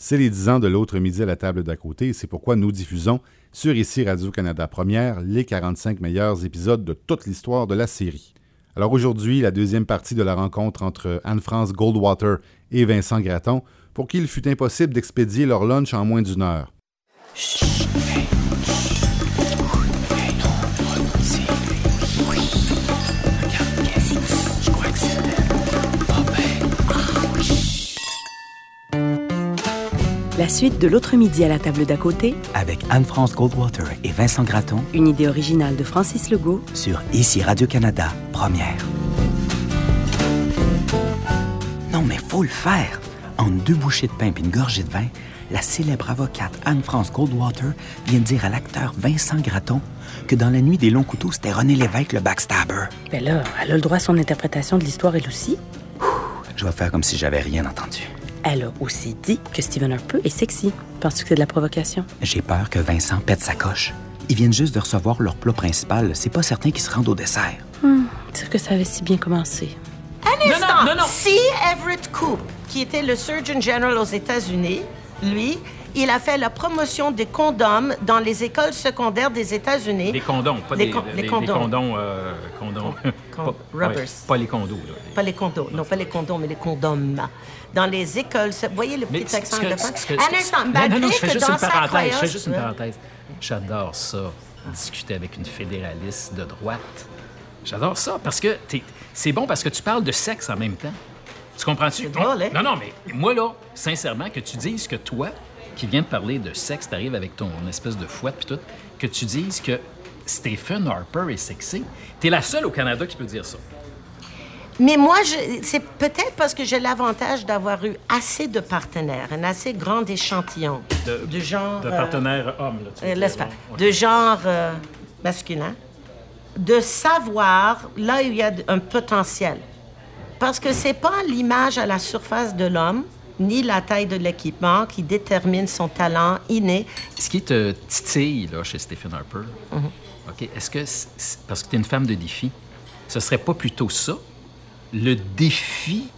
C'est les 10 ans de l'autre midi à la table d'à côté c'est pourquoi nous diffusons sur ici Radio-Canada Première les 45 meilleurs épisodes de toute l'histoire de la série. Alors aujourd'hui, la deuxième partie de la rencontre entre Anne-France Goldwater et Vincent Gratton, pour qui il fut impossible d'expédier leur lunch en moins d'une heure. La suite de l'autre midi à la table d'à côté, avec Anne-France Goldwater et Vincent Gratton, une idée originale de Francis Legault, sur Ici Radio-Canada, première. Non, mais faut le faire! En deux bouchées de pain et une gorgée de vin, la célèbre avocate Anne-France Goldwater vient de dire à l'acteur Vincent Gratton que dans la nuit des longs couteaux, c'était René Lévesque le backstabber. Ben là, elle a le droit à son interprétation de l'histoire, elle aussi. Je vais faire comme si j'avais rien entendu. Elle a aussi dit que Stephen Harper est sexy. Penses-tu que c'est de la provocation? J'ai peur que Vincent pète sa coche. Ils viennent juste de recevoir leur plat principal. C'est pas certain qu'ils se rendent au dessert. Hmm, dire que ça avait si bien commencé. Un instant. non, non, non. Si Everett Koop, qui était le Surgeon General aux États-Unis, lui, il a fait la promotion des condoms dans les écoles secondaires des États-Unis. Des condoms, pas Les des, con- des- les des condoms. condoms. euh, condoms. Con- Pas- rubbers. ouais, pas les condos. Là. Pas les condos, non pas les condoms, mais les condoms. Dans les écoles, vous voyez le petit ce- accent anglophone? Un instant, non, malgré non, non, je fais que juste dans une parenthèse. Je fais juste une parenthèse. J'adore ça, discuter avec une fédéraliste de droite. J'adore ça parce que c'est bon parce que tu parles de sexe en même temps. Tu comprends-tu? Drôle, hein? Non, non, mais moi, là, sincèrement, que tu dises que toi, qui viens de parler de sexe, t'arrives avec ton espèce de fouette puis tout, que tu dises que Stephen Harper est sexy, t'es la seule au Canada qui peut dire ça. Mais moi, c'est peut-être parce que j'ai l'avantage d'avoir eu assez de partenaires, un assez grand échantillon De- du genre. De euh, partenaire homme, là. tu euh, laisse. De genre euh, masculin, de savoir là où il y a un potentiel. Parce que c'est pas l'image à la surface de l'homme, ni la taille de l'équipement qui détermine son talent inné. Ce qui te titille là, chez Stephen Harper, OK, est-ce que, parce que tu es une femme de défi, ce serait pas plutôt ça, le défi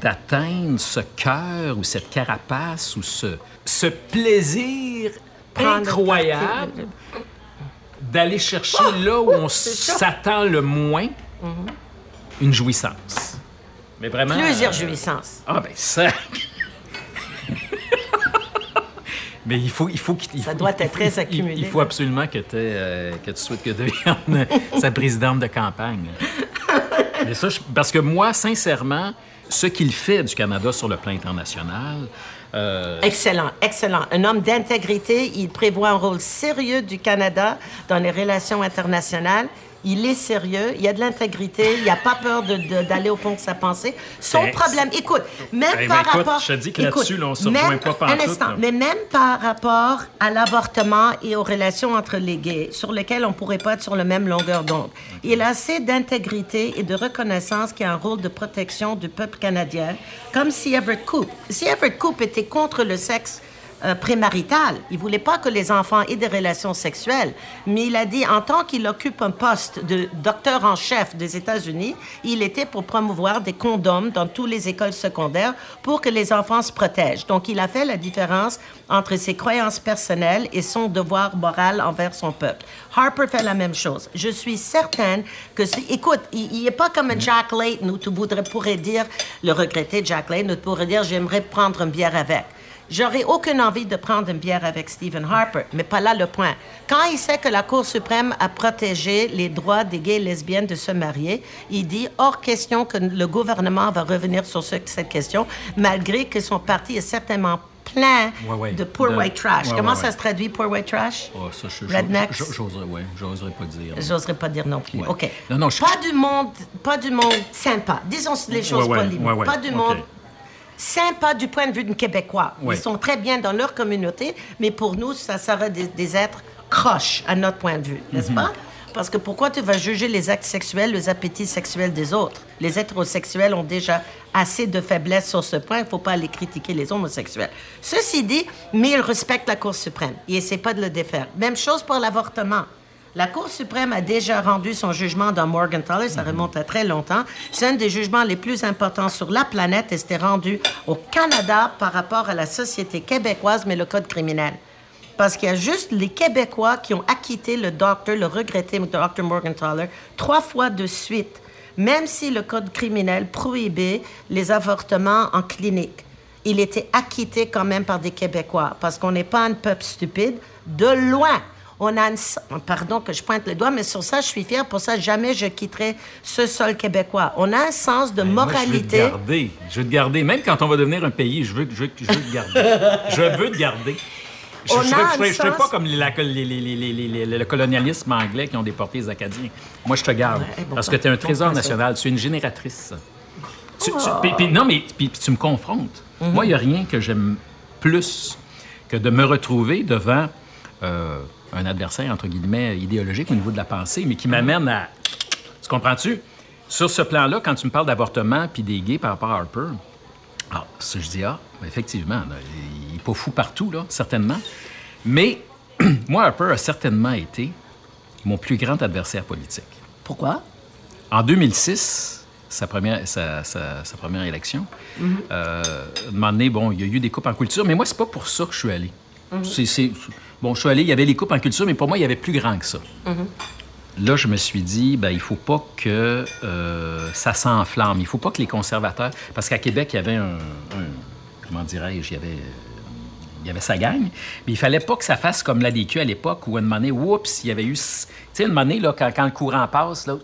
d'atteindre ce cœur ou cette carapace ou ce, ce plaisir Prendre incroyable d'aller chercher là où on s'attend le moins une jouissance. Mais vraiment... Plusieurs euh, jouissances. Ah ben ça... Mais il faut, il faut qu'il- Ça doit être très accumulé, Il, faut absolument que, euh, que tu souhaites que devienne sa présidente de campagne. Parce que moi, sincèrement, ce qu'il fait du Canada sur le plan international, euh, Excellent, excellent. Un homme d'intégrité, il prévoit un rôle sérieux du Canada dans les relations internationales. Il est sérieux, il y a de l'intégrité, il n'a pas peur d'aller au fond de sa pensée. Son Ben, problème, écoute, même Ben, par ben, écoute, rapport... je te dis que là-dessus, là, on se même- pas Un instant, mais même par rapport à l'avortement et aux relations entre les gays, sur lesquelles on pourrait pas être sur la même longueur d'onde, il a assez d'intégrité et de reconnaissance qu'il a un rôle de protection du peuple canadien, comme si Everett Koop. Si Everett Koop était contre le sexe euh. Il voulait pas que les enfants aient des relations sexuelles, mais il a dit en tant qu'il occupe un poste de docteur en chef des États-Unis, il était pour promouvoir des condoms dans toutes les écoles secondaires pour que les enfants se protègent. Donc il a fait la différence entre ses croyances personnelles et son devoir moral envers son peuple. Harper fait la même chose. Je suis certaine que si, écoute, il n'est pas comme Jack Layton où tu voudrais pourrais dire le regretter Jack Layton, pourrais dire j'aimerais prendre une bière avec. J'aurais aucune envie de prendre une bière avec Stephen Harper, mais pas là le point. Quand il sait que la Cour suprême a protégé les droits des gays et lesbiennes de se marier, il dit hors question que le gouvernement va revenir sur ce- cette question, malgré que son parti est certainement plein Ouais, ouais. de poor De- white trash. ouais, Comment ça se traduit, poor white trash? oh, ça, je- je- Rednecks? j'oserais, ouais, j'oserais pas dire. J'oserais pas dire non plus. OK. Non, non, je- pas du monde, pas du monde sympa. Disons les choses poliment. Pas du monde sympa du point de vue d'un Québécois. Ils sont très bien dans leur communauté, mais pour nous, ça serait des, des êtres croches à notre point de vue, Mhm. n'est-ce pas? Parce que pourquoi tu vas juger les actes sexuels, les appétits sexuels des autres? Les hétérosexuels ont déjà assez de faiblesse sur ce point. Il ne faut pas aller critiquer les homosexuels. Ceci dit, mais ils respectent la Cour suprême. Ils n'essaient pas de le défaire. Même chose pour l'avortement. La Cour suprême a déjà rendu son jugement dans Morgenthaler, ça remonte à très longtemps. C'est un des jugements les plus importants sur la planète et c'était rendu au Canada par rapport à la société québécoise, mais le code criminel. Parce qu'il y a juste les Québécois qui ont acquitté le docteur, le regretté docteur Morgenthaler, trois fois de suite, même si le code criminel prohibait les avortements en clinique. Il était acquitté quand même par des Québécois, parce qu'on n'est pas un peuple stupide, de loin on a une... Pardon que je pointe le doigt, mais sur ça, je suis fière. Pour ça, jamais je quitterai ce sol québécois. On a un sens de moralité. je veux te garder. Je veux te garder. Même quand on va devenir un pays, je veux, je veux, je veux te garder. je veux te garder. Je ne serais pas comme le colonialisme anglais qui ont déporté les Acadiens. Moi, je te garde. parce que tu es un trésor national. Tu es une génératrice. Tu, oh. non, mais tu me confrontes. Mhm. Moi, il n'y a rien que j'aime plus que de me retrouver devant euh, un adversaire, entre guillemets, idéologique au niveau de la pensée, mais qui m'amène à... Tu comprends-tu? Sur ce plan-là, quand tu me parles d'avortement puis des gays par rapport à Harper, ah, ça, je dis, ah, effectivement, il n'est pas fou partout, là, certainement. Mais moi, Harper a certainement été mon plus grand adversaire politique. Pourquoi? En 2006, sa première, sa, première élection, mm -hmm. euh, un moment donné, bon, il y a eu des coupes en culture, mais moi, c'est pas pour ça que je suis allé. Mhm. C'est Bon, je suis allé, il y avait les coupes en culture, mais pour moi, il y avait plus grand que ça. Mm-hmm. Là, je me suis dit, ben, il faut pas que euh, ça s'enflamme. Il faut pas que les conservateurs... Parce qu'à Québec, il y avait un... comment dirais-je? Il y avait... Il y avait sa gang, mais il fallait pas que ça fasse comme l'ADQ à l'époque où, une monnaie, oups, il y avait eu... Tu sais, une monnaie, là, quand, le courant passe, là,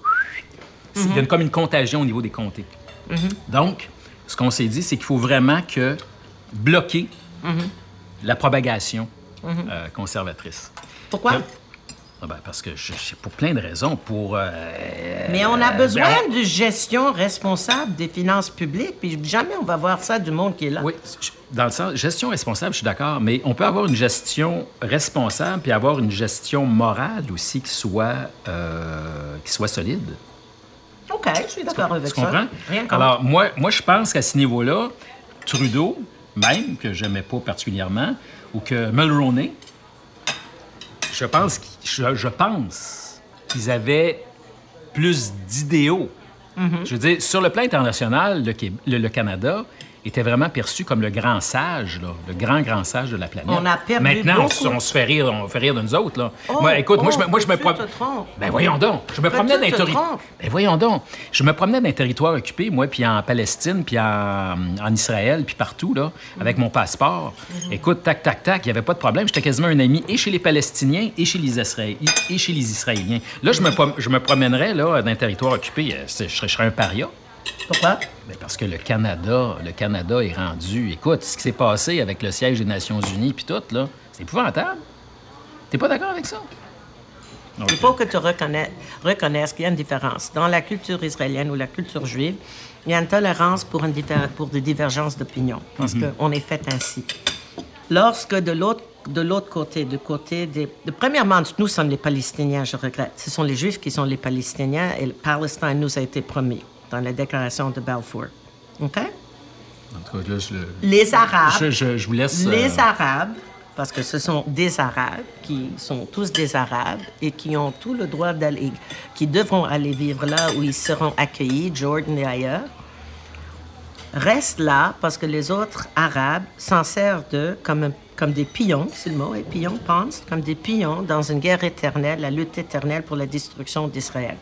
il y a comme une contagion au niveau des comtés. Mm-hmm. Donc, ce qu'on s'est dit, c'est qu'il faut vraiment que bloquer mm-hmm. la propagation Mhm. Euh, conservatrice. Pourquoi? Ah ben parce que je, pour plein de raisons. Pour. Euh, Mais on a besoin ben, de gestion responsable des finances publiques, puis jamais on va voir ça du monde qui est là. Oui, dans le sens, gestion responsable, je suis d'accord, mais on peut avoir une gestion responsable puis avoir une gestion morale aussi qui soit, euh, qui soit solide. OK, je suis d'accord avec ça. Tu comprends? Alors, moi, moi, je pense qu'à ce niveau-là, Trudeau, même, que j'aimais pas particulièrement, ou que Mulroney, je pense, je, pense qu'ils avaient plus d'idéaux. Mm-hmm. Je veux dire, sur le plan international, le Canada était vraiment perçu comme le grand sage, là, le grand, grand sage de la planète. On a perdu Maintenant, On, se fait rire, on fait rire de nous autres. Là. Oh, moi, écoute, moi, je me, moi, je me Ben voyons donc. Je me promenais dans. Ben voyons donc. Je me promenais dans les territoires occupés, moi, puis en Palestine, puis en, en, Israël, puis partout, là, avec mon passeport. Mhm. Écoute, tac, tac, tac, il n'y avait pas de problème. J'étais quasiment un ami et chez les Palestiniens et chez les, Israéliens. Et chez les Israéliens. Là, je me, je me promènerais, là, dans un territoire occupé. Euh, je serais, je serais un paria. Pourquoi? Bien parce que le Canada, le Canada est rendu. Écoute, ce qui s'est passé avec le siège des Nations Unies puis tout, là, c'est épouvantable. T'es pas d'accord avec ça? Il faut que tu reconnaisses, qu'il y a une différence. Dans la culture israélienne ou la culture juive, il y a une tolérance pour, une pour des divergences d'opinion, parce mhm. qu'on est fait ainsi. Lorsque de l'autre de l'autre côté, du côté des... De, premièrement, nous sommes les Palestiniens, je regrette. Ce sont les Juifs qui sont les Palestiniens et le Palestine nous a été promis dans la déclaration de Balfour. OK? En tout cas, là, je, les Arabes. Je, je, vous laisse. Les euh, Arabes, parce que ce sont des Arabes qui sont tous des Arabes et qui ont tout le droit d'aller, qui devront aller vivre là où ils seront accueillis, Jordan et ailleurs, restent là parce que les autres Arabes s'en servent d'eux comme, comme des pions, c'est le mot, et pions, pensent, comme des pions dans une guerre éternelle, la lutte éternelle pour la destruction d'Israël.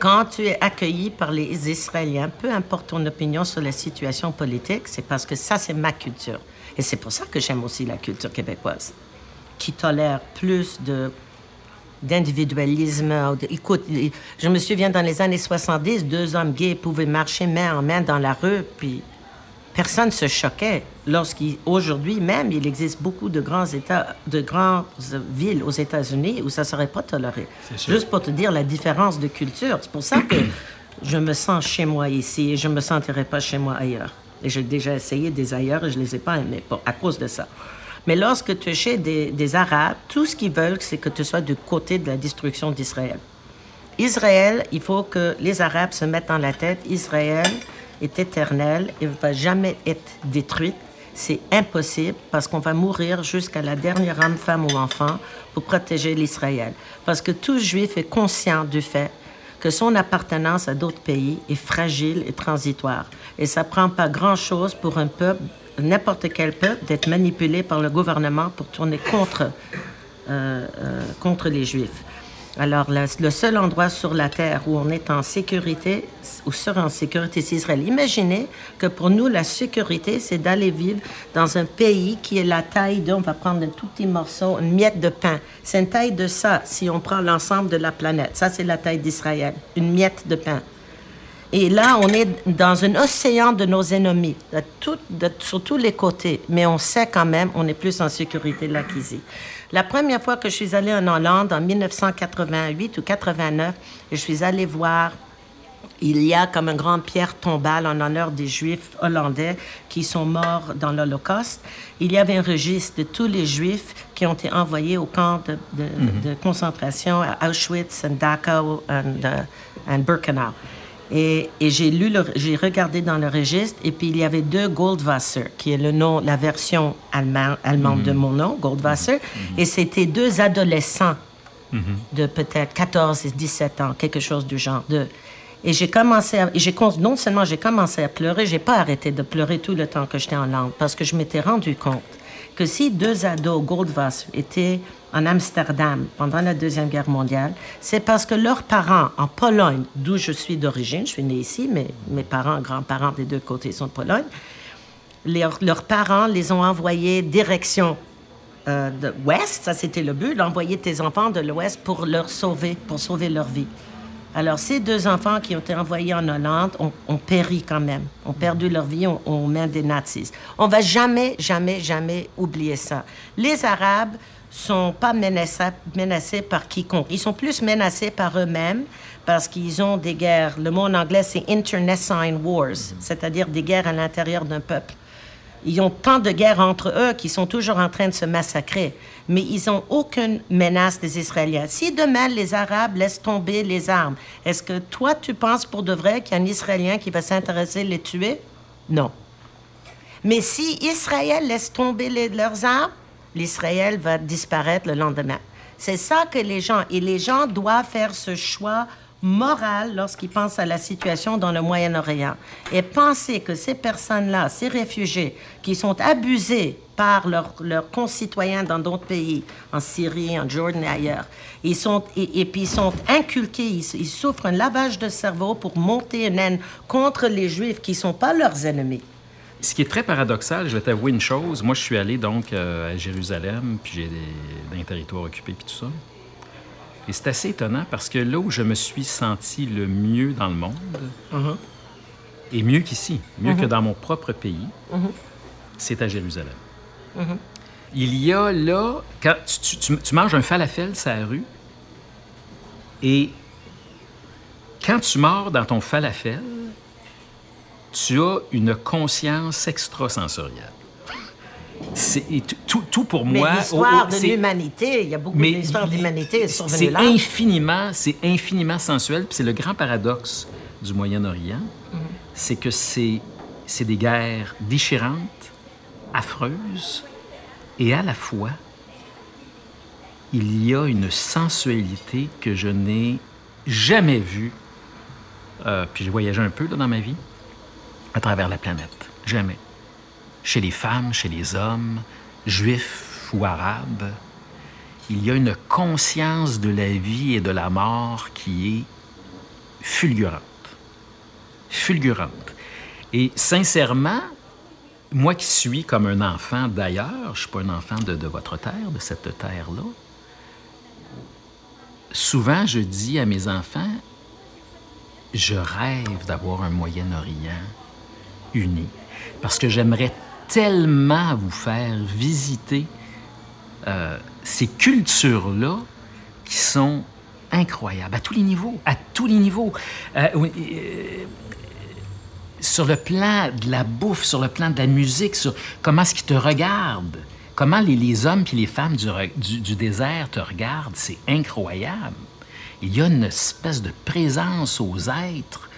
Quand tu es accueilli par les Israéliens, peu importe ton opinion sur la situation politique, c'est parce que ça, c'est ma culture. Et c'est pour ça que j'aime aussi la culture québécoise, qui tolère plus de d'individualisme. Écoute, je me souviens dans les années 70, deux hommes gays pouvaient marcher main en main dans la rue, puis personne ne se choquait. Lorsqu'aujourd'hui même, il existe beaucoup de grands États, de grandes villes aux États-Unis où ça ne serait pas toléré. Juste pour te dire la différence de culture. C'est pour ça que je me sens chez moi ici et je ne me sentirais pas chez moi ailleurs. Et j'ai déjà essayé des ailleurs et je ne les ai pas aimés à cause de ça. Mais lorsque tu es chez des, des Arabes, tout ce qu'ils veulent, c'est que tu sois du côté de la destruction d'Israël. Israël, il faut que les Arabes se mettent dans la tête, Israël est éternel et ne va jamais être détruite c'est impossible parce qu'on va mourir jusqu'à la dernière âme, femme ou enfant pour protéger l'Israël. Parce que tout juif est conscient du fait que son appartenance à d'autres pays est fragile et transitoire. Et ça prend pas grand-chose pour un peuple, n'importe quel peuple, d'être manipulé par le gouvernement pour tourner contre, euh, euh, contre les Juifs. Alors, le seul endroit sur la terre où on est en sécurité, ou sera en sécurité, c'est Israël. Imaginez que pour nous, la sécurité, c'est d'aller vivre dans un pays qui est la taille de, on va prendre un tout petit morceau, une miette de pain. C'est une taille de ça, si on prend l'ensemble de la planète. Ça, c'est la taille d'Israël, une miette de pain. Et là, on est dans un océan de nos ennemis, de de, sur tous les côtés. Mais on sait quand même, on est plus en sécurité là qu'ici. La première fois que je suis allée en Hollande, en 1988 ou 89, je suis allée voir il y a comme une grande pierre tombale en honneur des Juifs hollandais qui sont morts dans l'Holocauste. Il y avait un registre de tous les Juifs qui ont été envoyés au camp de, de, mhm. concentration à Auschwitz, and Dachau et Birkenau. Et, j'ai lu, j'ai regardé dans le registre, et puis il y avait deux Goldwasser, qui est le nom, la version allemande de mhm. mon nom, Goldwasser, mhm. et c'était deux adolescents mhm. de peut-être 14 et 17 ans, quelque chose du genre. De, et j'ai commencé à, j'ai, non seulement j'ai commencé à pleurer, j'ai pas arrêté de pleurer tout le temps que j'étais en langue, parce que je m'étais rendu compte que si deux ados Goldwasser étaient en Amsterdam pendant la Deuxième Guerre mondiale, c'est parce que leurs parents en Pologne, d'où je suis d'origine, je suis né ici, mais mes parents, grands-parents des deux côtés sont de Pologne, leurs parents les ont envoyés direction euh, de l'Ouest, ça c'était le but, d'envoyer tes enfants de l'Ouest pour leur sauver, pour sauver leur vie. Alors, ces deux enfants qui ont été envoyés en Hollande ont, péri quand même, ont perdu leur vie aux mains des nazis. On va jamais, jamais, jamais oublier ça. Les Arabes sont pas menacés, menacés par quiconque. Ils sont plus menacés par eux-mêmes parce qu'ils ont des guerres. Le mot en anglais, c'est internecine wars, c'est-à-dire des guerres à l'intérieur d'un peuple. Ils ont tant de guerres entre eux qu'ils sont toujours en train de se massacrer, mais ils n'ont aucune menace des Israéliens. Si demain les Arabes laissent tomber les armes, est-ce que toi tu penses pour de vrai qu'il y a un Israélien qui va s'intéresser à les tuer? Non. Mais si Israël laisse tomber leurs armes, l'Israël va disparaître le lendemain. C'est ça que les gens, et les gens doivent faire ce choix moral lorsqu'ils pensent à la situation dans le Moyen-Orient. Et penser que ces personnes-là, ces réfugiés qui sont abusés par leurs, concitoyens dans d'autres pays, en Syrie, en Jordan et ailleurs, ils sont, et, puis ils sont inculqués, ils, ils, souffrent un lavage de cerveau pour monter une haine contre les Juifs qui ne sont pas leurs ennemis. Ce qui est très paradoxal, je vais t'avouer une chose. Moi, je suis allé donc euh, à Jérusalem, puis j'ai des territoires occupés, puis tout ça. Et c'est assez étonnant parce que là où je me suis senti le mieux dans le monde, uh-huh. et mieux qu'ici, mieux que uh-huh. dans mon propre pays, uh-huh. c'est à Jérusalem. Il y a là, quand tu, manges un falafel sur la rue, et quand tu mords dans ton falafel, tu as une conscience extrasensorielle. C'est tout, tout, pour moi. L'histoire de l'humanité, il y a beaucoup d'histoires de l'humanité C'est infiniment, c'est infiniment sensuel. Puis c'est le grand paradoxe du Moyen-Orient, mhm. c'est que c'est c'est des guerres déchirantes, affreuses, et à la fois, il y a une sensualité que je n'ai jamais vue. Euh, puis j'ai voyagé un peu dans ma vie à travers la planète. Jamais. Chez les femmes, chez les hommes, juifs ou arabes, il y a une conscience de la vie et de la mort qui est fulgurante. Fulgurante. Et sincèrement, moi qui suis comme un enfant d'ailleurs, je ne suis pas un enfant de, de votre terre, de cette terre-là, souvent je dis à mes enfants, je rêve d'avoir un Moyen-Orient uni. Parce que j'aimerais tellement vous faire visiter euh, ces cultures-là qui sont incroyables, à tous les niveaux, à tous les niveaux. Euh, euh, sur le plan de la bouffe, sur le plan de la musique, sur comment est-ce qu'ils te regardent, comment les, hommes et les femmes du, du, désert te regardent, c'est incroyable. Il y a une espèce de présence aux êtres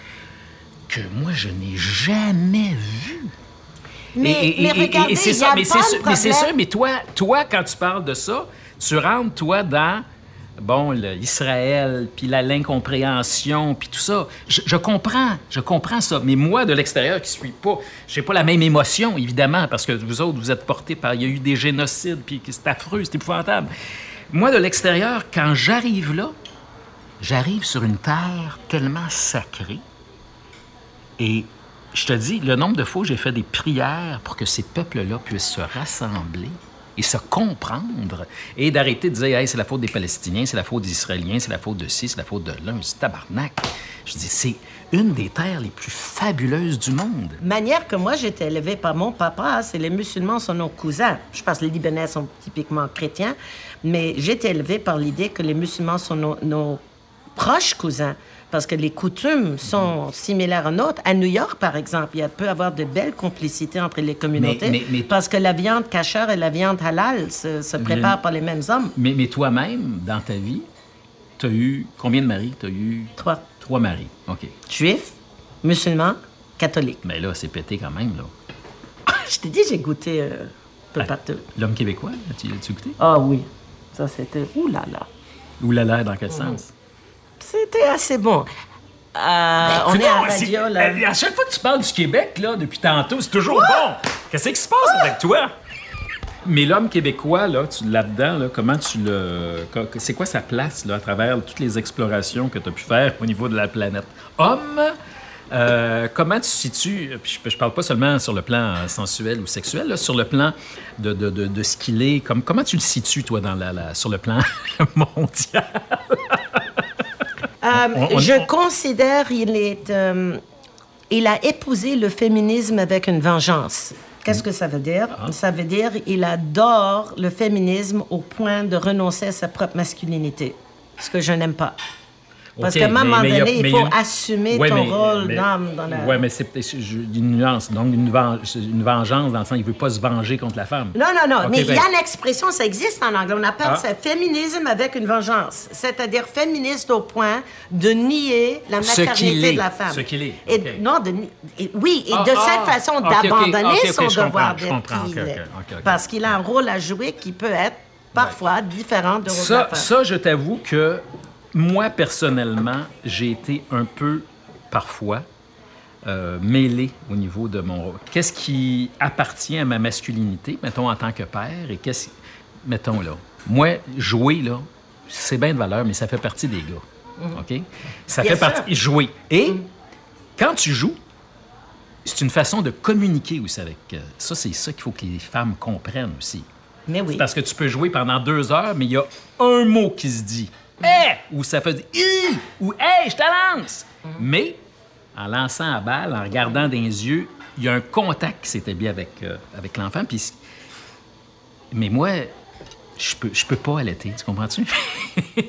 que moi, je n'ai jamais vu. Mais- mais regardez, c'est ça, mais c'est sûr, mais toi, toi, quand tu parles de ça, tu rentres, toi, dans, bon, Israël, puis la- l'incompréhension, puis tout ça. Je, je comprends, je comprends ça. Mais moi, de l'extérieur, qui suis pas, j'ai pas la même émotion, évidemment, parce que vous autres, vous êtes portés par, il y a eu des génocides, puis c'est affreux, c'est épouvantable. Moi, de l'extérieur, quand j'arrive là, j'arrive sur une terre tellement sacrée. Et je te dis, le nombre de fois j'ai fait des prières pour que ces peuples-là puissent se rassembler et se comprendre et d'arrêter de dire, c'est la faute des Palestiniens, c'est la faute des Israéliens, c'est la faute de ci, c'est la faute de l'un, c'est tabarnak. Je dis, c'est une des terres les plus fabuleuses du monde. Manière que moi, été élevée par mon papa, c'est les musulmans sont nos cousins. Je pense que les Libanais sont typiquement chrétiens, mais été élevée par l'idée que les musulmans sont nos proches cousins. Parce que les coutumes sont similaires aux nôtres. À New York, par exemple, il peut y avoir de belles complicités entre les communautés. mais- mais- Parce que la viande cachère et la viande halal se, se préparent par les mêmes hommes. Mais, mais toi-même, dans ta vie, tu as eu combien de maris? Tu as eu Trois. trois maris. OK. Juifs, musulmans, catholiques. Mais là, c'est pété quand même, là. Je t'ai dit, j'ai goûté euh, un peu Ah. partout. L'homme québécois, as-tu as-tu goûté? Ah oui, ça c'était... Ouh là là. Ou la l'air, dans quel Oh. sens? C'était assez bon. Euh, on est à c'est- radio, là. À chaque fois que tu parles du Québec, là, depuis tantôt, c'est toujours bon. Qu'est-ce qui se passe avec toi? Mais l'homme québécois, là, tu- là-dedans, là, comment tu le. C'est quoi sa place, là, à travers toutes les explorations que tu as pu faire au niveau de la planète? Homme, euh, comment tu situes? puis Je, je parle pas seulement sur le plan euh, sensuel ou sexuel, là, sur le plan de, de, de, de ce qu'il est. Comme, comment tu le situes, toi, dans la, la- sur le plan mondial? Euh, on- je considère il est, euh, il a épousé le féminisme avec une vengeance. Qu'est-ce que ça veut dire? Ah. Ça veut dire il adore le féminisme au point de renoncer à sa propre masculinité, ce que je n'aime pas. Parce OK, qu'à un moment mais- mais il y a- donné, il faut assumer Ouais, ton mais- rôle d'homme dans la... Ouais, mais c'est une nuance. Donc, une, ven- une vengeance dans le sens, il veut pas se venger contre la femme. Non, non, non. Mais il y ben- a l'expression, ça existe en anglais. On appelle Ah. ça féminisme avec une vengeance. C'est-à-dire féministe au point de nier la maternité de la femme. Ce qu'il est, Et. Non, de, et- oui, et Ah, de ah, cette façon d'abandonner son devoir d'être comprends, qui. Parce qu'il a un rôle à jouer qui peut être parfois différent de rôle de Ça, la femme. ça, je t'avoue que moi, personnellement, j'ai été un peu, parfois, euh, mêlé au niveau de mon... Qu'est-ce qui appartient à ma masculinité, mettons, en tant que père, et qu'est-ce... Mettons, là, moi, jouer, là, c'est bien de valeur, mais ça fait partie des gars, OK? Ça. Bien fait sûr. partie... Jouer. Et quand tu joues, c'est une façon de communiquer aussi avec... euh, ça, c'est ça qu'il faut que les femmes comprennent aussi. Mais oui. Parce que tu peux jouer pendant deux heures, mais il y a un mot qui se dit. Hé! Ou ça fait Hi! Ou Hey, je te lance! Mais en lançant la balle, en regardant dans les yeux, il y a un contact qui s'établit avec, euh, avec l'enfant. Mais moi, je peux, je peux pas allaiter, tu comprends-tu?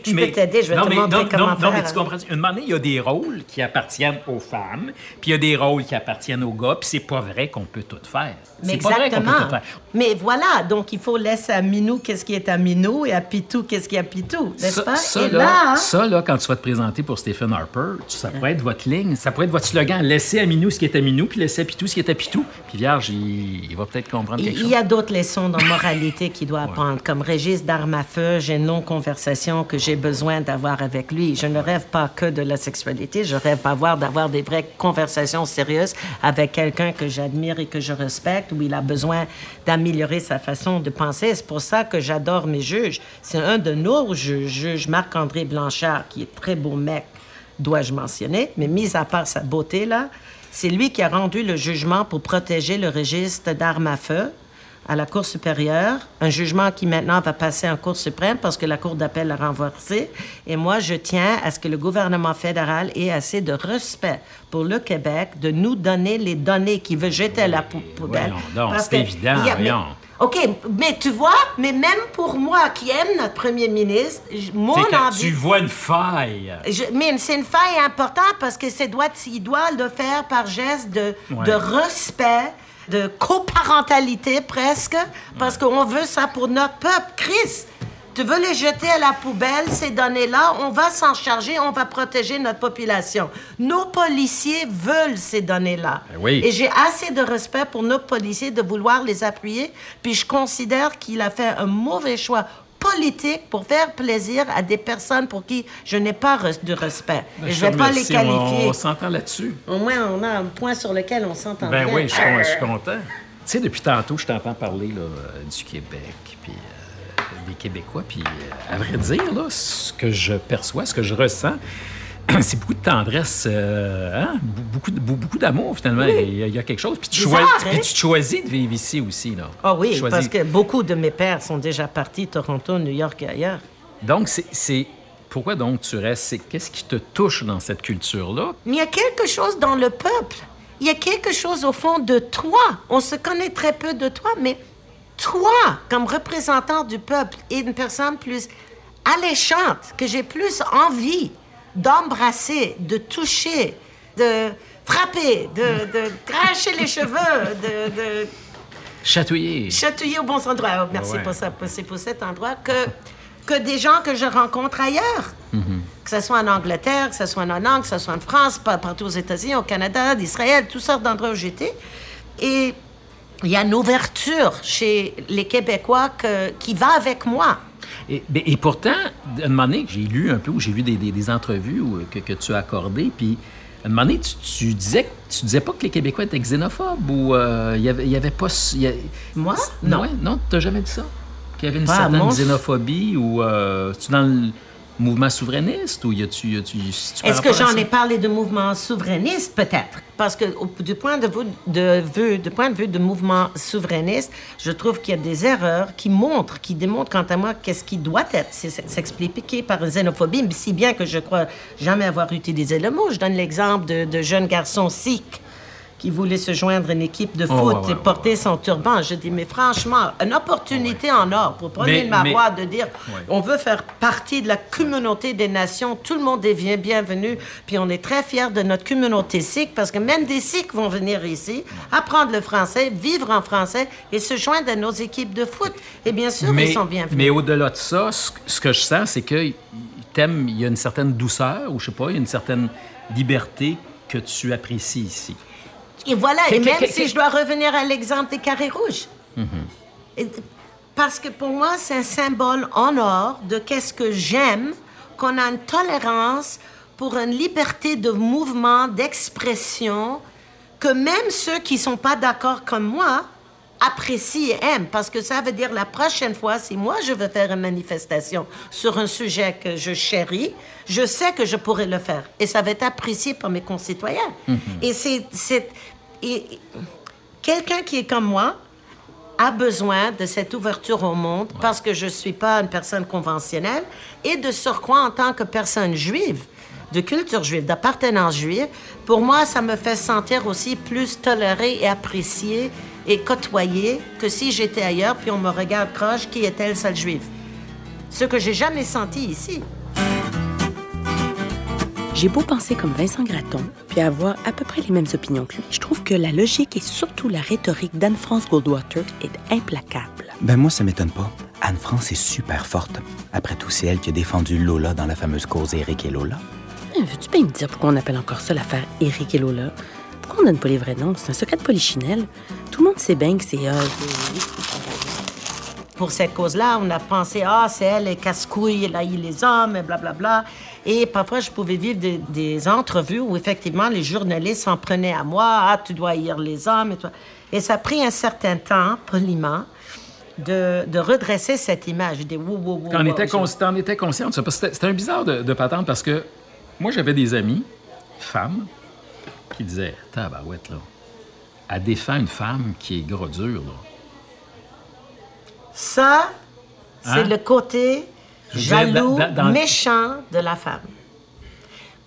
Je peux t'aider, je vais non, te mais, montrer non, comment non, non, mais faire. tu comprends Une moment donné, il y a des rôles qui appartiennent aux femmes, puis il y a des rôles qui appartiennent aux gars, puis c'est pas vrai qu'on peut tout faire. Mais C'est pas vrai qu'on peut exactement. tout faire. Mais voilà, donc il faut laisser à Minou qu'est-ce qui est à Minou et à Pitou qu'est-ce qui est à Pitou, n'est-ce Ça, pas? ça, et là, là, ça, là, quand tu vas te présenter pour Stephen Harper, ça pourrait être votre ligne, ça pourrait être votre slogan. Laissez à Minou ce qui est à Minou, puis laissez à Pitou ce qui est à Pitou. Puis Vierge, il, il va peut-être comprendre quelque Il chose. y a d'autres leçons de moralité qu'il doit apprendre, comme registre d'armes à feu, j'ai une non-conversation que j'ai besoin d'avoir avec lui. Je ne rêve pas que de la sexualité, je rêve d'avoir, d'avoir des vraies conversations sérieuses avec quelqu'un que j'admire et que je respecte, où il a besoin d'améliorer sa façon de penser. C'est pour ça que j'adore mes juges. C'est un de nos juges, juge Marc-André Blanchard, qui est très beau mec, dois-je mentionner, mais mis à part sa beauté, là, c'est lui qui a rendu le jugement pour protéger le registre d'armes à feu à la Cour supérieure, un jugement qui maintenant va passer en Cour suprême parce que la Cour d'appel l'a renversé. Et moi, je tiens à ce que le gouvernement fédéral ait assez de respect pour le Québec de nous donner les données qu'il veut jeter à la pou- poubelle. Parce c'est évident, a- mais-. OK, mais tu vois, mais même pour moi qui aime notre premier ministre, mon envie... tu vois une faille. Je- mais c'est une faille importante parce que doit, il doit le faire par geste de, Ouais. de respect, de coparentalité presque, parce qu'on veut ça pour notre peuple. Chris, Tu veux les jeter à la poubelle, ces données-là, on va s'en charger, on va protéger notre population. Nos policiers veulent ces données-là. Ben oui. Et j'ai assez de respect pour nos policiers de vouloir les appuyer, puis je considère qu'il a fait un mauvais choix politique pour faire plaisir à des personnes pour qui je n'ai pas de respect. Ben, Et je te vais pas les qualifier. On, on s'entend là-dessus. Au moins, on a un point sur lequel on s'entend Ben bien. oui, je suis, je suis content. Tu sais, depuis tantôt, je t'entends parler là, euh, du Québec, puis euh, des Québécois, puis euh, à vrai dire, là, ce que je perçois, ce que je ressens, c'est beaucoup de tendresse, euh, hein? Be- beaucoup, beaucoup d'amour, finalement. Il y, a, il y a quelque chose. Puis tu, Bizarre, choisis, hein? puis tu choisis de vivre ici aussi. Là. Ah oui, choisis- parce que beaucoup de mes pères sont déjà partis, Toronto, New York et ailleurs. Donc, c'est-. Pourquoi donc tu restes? C'est- Qu'est-ce qui te touche dans cette culture-là? Il y a quelque chose dans le peuple. Il y a quelque chose au fond de toi. On se connaît très peu de toi, mais toi, comme représentant du peuple, est une personne plus alléchante, que j'ai plus envie d'embrasser, de toucher, de frapper, de, de cracher les cheveux, de, de Chatouiller. chatouiller au bon endroit. Oh, merci Ouais. pour ça. C'est pour cet endroit que, que des gens que je rencontre ailleurs. Que ce soit en Angleterre, que ce soit en Hollande, que ce soit en France, partout aux États-Unis, au Canada, d'Israël, toutes sortes d'endroits où j'étais. Et il y a une ouverture chez les Québécois que- qui va avec moi. Et, ben, et pourtant, à un moment donné, j'ai lu un peu, ou j'ai vu des, des- des entrevues où- que, que tu as accordées, puis à un moment donné, tu, tu disais, tu disais pas que les Québécois étaient xénophobes ou euh, il y avait, y avait pas... y Moi? Non. Ouais, non, t'as jamais dit ça? Qu'il y avait une certaine xénophobie ou... Euh, tu dans le mouvement souverainiste ou y a-tu... Est-ce que j'en ai parlé de mouvement souverainiste? Peut-être. Parce que au- du point de vue de, vue, du point de vue de mouvement souverainiste, je trouve qu'il y a des erreurs qui montrent, qui démontrent, quant à moi, qu'est-ce qui doit être s'expliquer par une xénophobie, si bien que je crois jamais avoir utilisé le mot. Je donne l'exemple de, de jeunes garçons sikhs qui voulaient se joindre à une équipe de Oh, foot ouais, ouais, et porter son turban. Je dis, mais franchement, une opportunité en or pour prendre Mais- ma voix de dire, on veut faire partie de la communauté des nations, tout le monde devient bienvenu, puis on est très fiers de notre communauté sikh, parce que même des sikhs vont venir ici, apprendre le français, vivre en français et se joindre à nos équipes de foot. Et bien sûr, mais, ils sont bienvenus. mais au-delà de ça, ce, que je sens, c'est que il y a une certaine douceur, ou je sais pas, il y a une certaine liberté que tu apprécies ici. Et voilà, et même si je dois revenir à l'exemple des carrés rouges. Et- Parce que pour moi, c'est un symbole en or de qu'est-ce que j'aime, qu'on a une tolérance pour une liberté de mouvement, d'expression, que même ceux qui sont pas d'accord comme moi apprécient et aiment. Parce que ça veut dire la prochaine fois, si moi je veux faire une manifestation sur un sujet que je chéris, je sais que je pourrais le faire. Et ça va être apprécié par mes concitoyens. Et c'est... et- Quelqu'un qui est comme moi a besoin de cette ouverture au monde parce que je ne suis pas une personne conventionnelle et de surcroît en tant que personne juive, de culture juive, d'appartenance juive, pour moi, ça me fait sentir aussi plus toléré et apprécié et côtoyé que si j'étais ailleurs puis on me regarde croche, qui est-elle, celle juive? Ce que j'ai jamais senti ici. J'ai beau penser comme Vincent Gratton, puis avoir à peu près les mêmes opinions que lui, je trouve que la logique et surtout la rhétorique d'Anne-France Goldwater est implacable. Ben moi, ça m'étonne pas. Anne-France est super forte. Après tout, c'est elle qui a défendu Lola dans la fameuse cause Eric et Lola. Hein, Veux-tu bien me dire pourquoi on appelle encore ça l'affaire Éric et Lola? Pourquoi on donne pas les vrais noms? C'est un secret de polichinelle. Tout le monde sait bien que c'est... euh, pour cette cause-là, on a pensé, ah, c'est elle, les casse-couilles, elle haït les hommes, et blablabla. Et parfois, je pouvais vivre des, des entrevues où, effectivement, les journalistes s'en prenaient à moi, ah, tu dois haïr les hommes, et. Et ça a pris un certain temps, poliment, de, de redresser cette image. Des wow, t'en étais conscient de ça? C'était, un bizarre de, de patente parce que moi, j'avais des amis, femmes, qui disaient Tabarouette, là, elle défend une femme qui est gros dur, là. Ça, c'est Hein? le côté Dire, jaloux, dans- dans- méchant de la femme.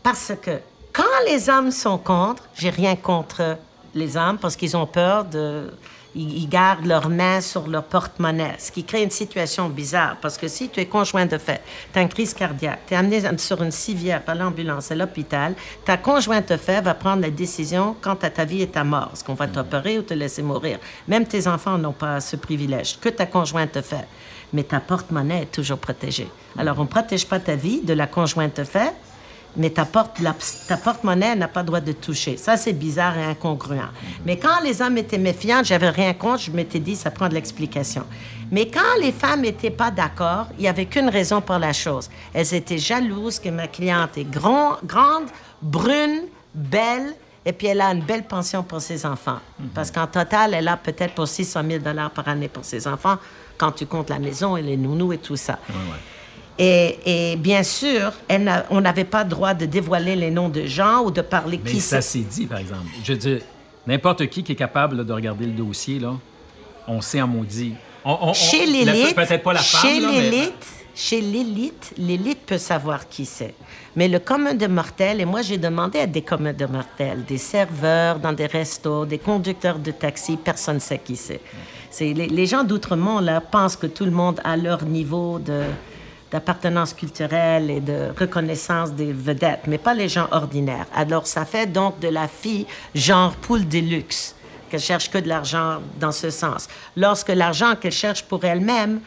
Parce que quand les hommes sont contre, j'ai rien contre les hommes parce qu'ils ont peur de. ils, ils gardent leurs mains sur leur porte-monnaie, ce qui crée une situation bizarre. Parce que si tu es conjoint de fait, tu as une crise cardiaque, tu es amené sur une civière par l'ambulance à l'hôpital, ta conjointe de fait va prendre la décision quant à ta vie et ta mort. Est-ce qu'on va t'opérer ou te laisser mourir? Même tes enfants n'ont pas ce privilège que ta conjointe te fait. Mais ta porte-monnaie est toujours protégée. Alors, on ne protège pas ta vie de la conjointe de fait, mais ta, porte, la- ta porte-monnaie n'a pas le droit de toucher. Ça, c'est bizarre et incongruent. Mais quand les hommes étaient méfiants, j'avais rien contre, je m'étais dit, ça prend de l'explication. Mais quand les femmes n'étaient pas d'accord, il n'y avait qu'une raison pour la chose. Elles étaient jalouses que ma cliente est grand, grande, brune, belle, et puis elle a une belle pension pour ses enfants. Parce qu'en total, elle a peut-être pour 600 000 par année pour ses enfants, quand tu comptes la maison et les nounous et tout ça. Et, et bien sûr, elle on n'avait pas le droit de dévoiler les noms de gens ou de parler Mais qui ça s'est dit, par exemple. Je veux dire, n'importe qui qui est capable là, de regarder le dossier, là, on sait en maudit. On- on- on- Chez l'élite, Peut-être pas la femme, chez l'élite, chez l'élite, l'élite peut savoir qui c'est. Mais le commun de mortels, et moi j'ai demandé à des communs de mortels, des serveurs dans des restos, des conducteurs de taxi, personne ne sait qui c'est. Les, les gens d'outre-monde là pensent que tout le monde a leur niveau de d'appartenance culturelle et de reconnaissance des vedettes, mais pas les gens ordinaires. Alors ça fait donc de la fille genre poule de luxe qu'elle cherche que de l'argent dans ce sens. Lorsque l'argent qu'elle cherche pour elle-même,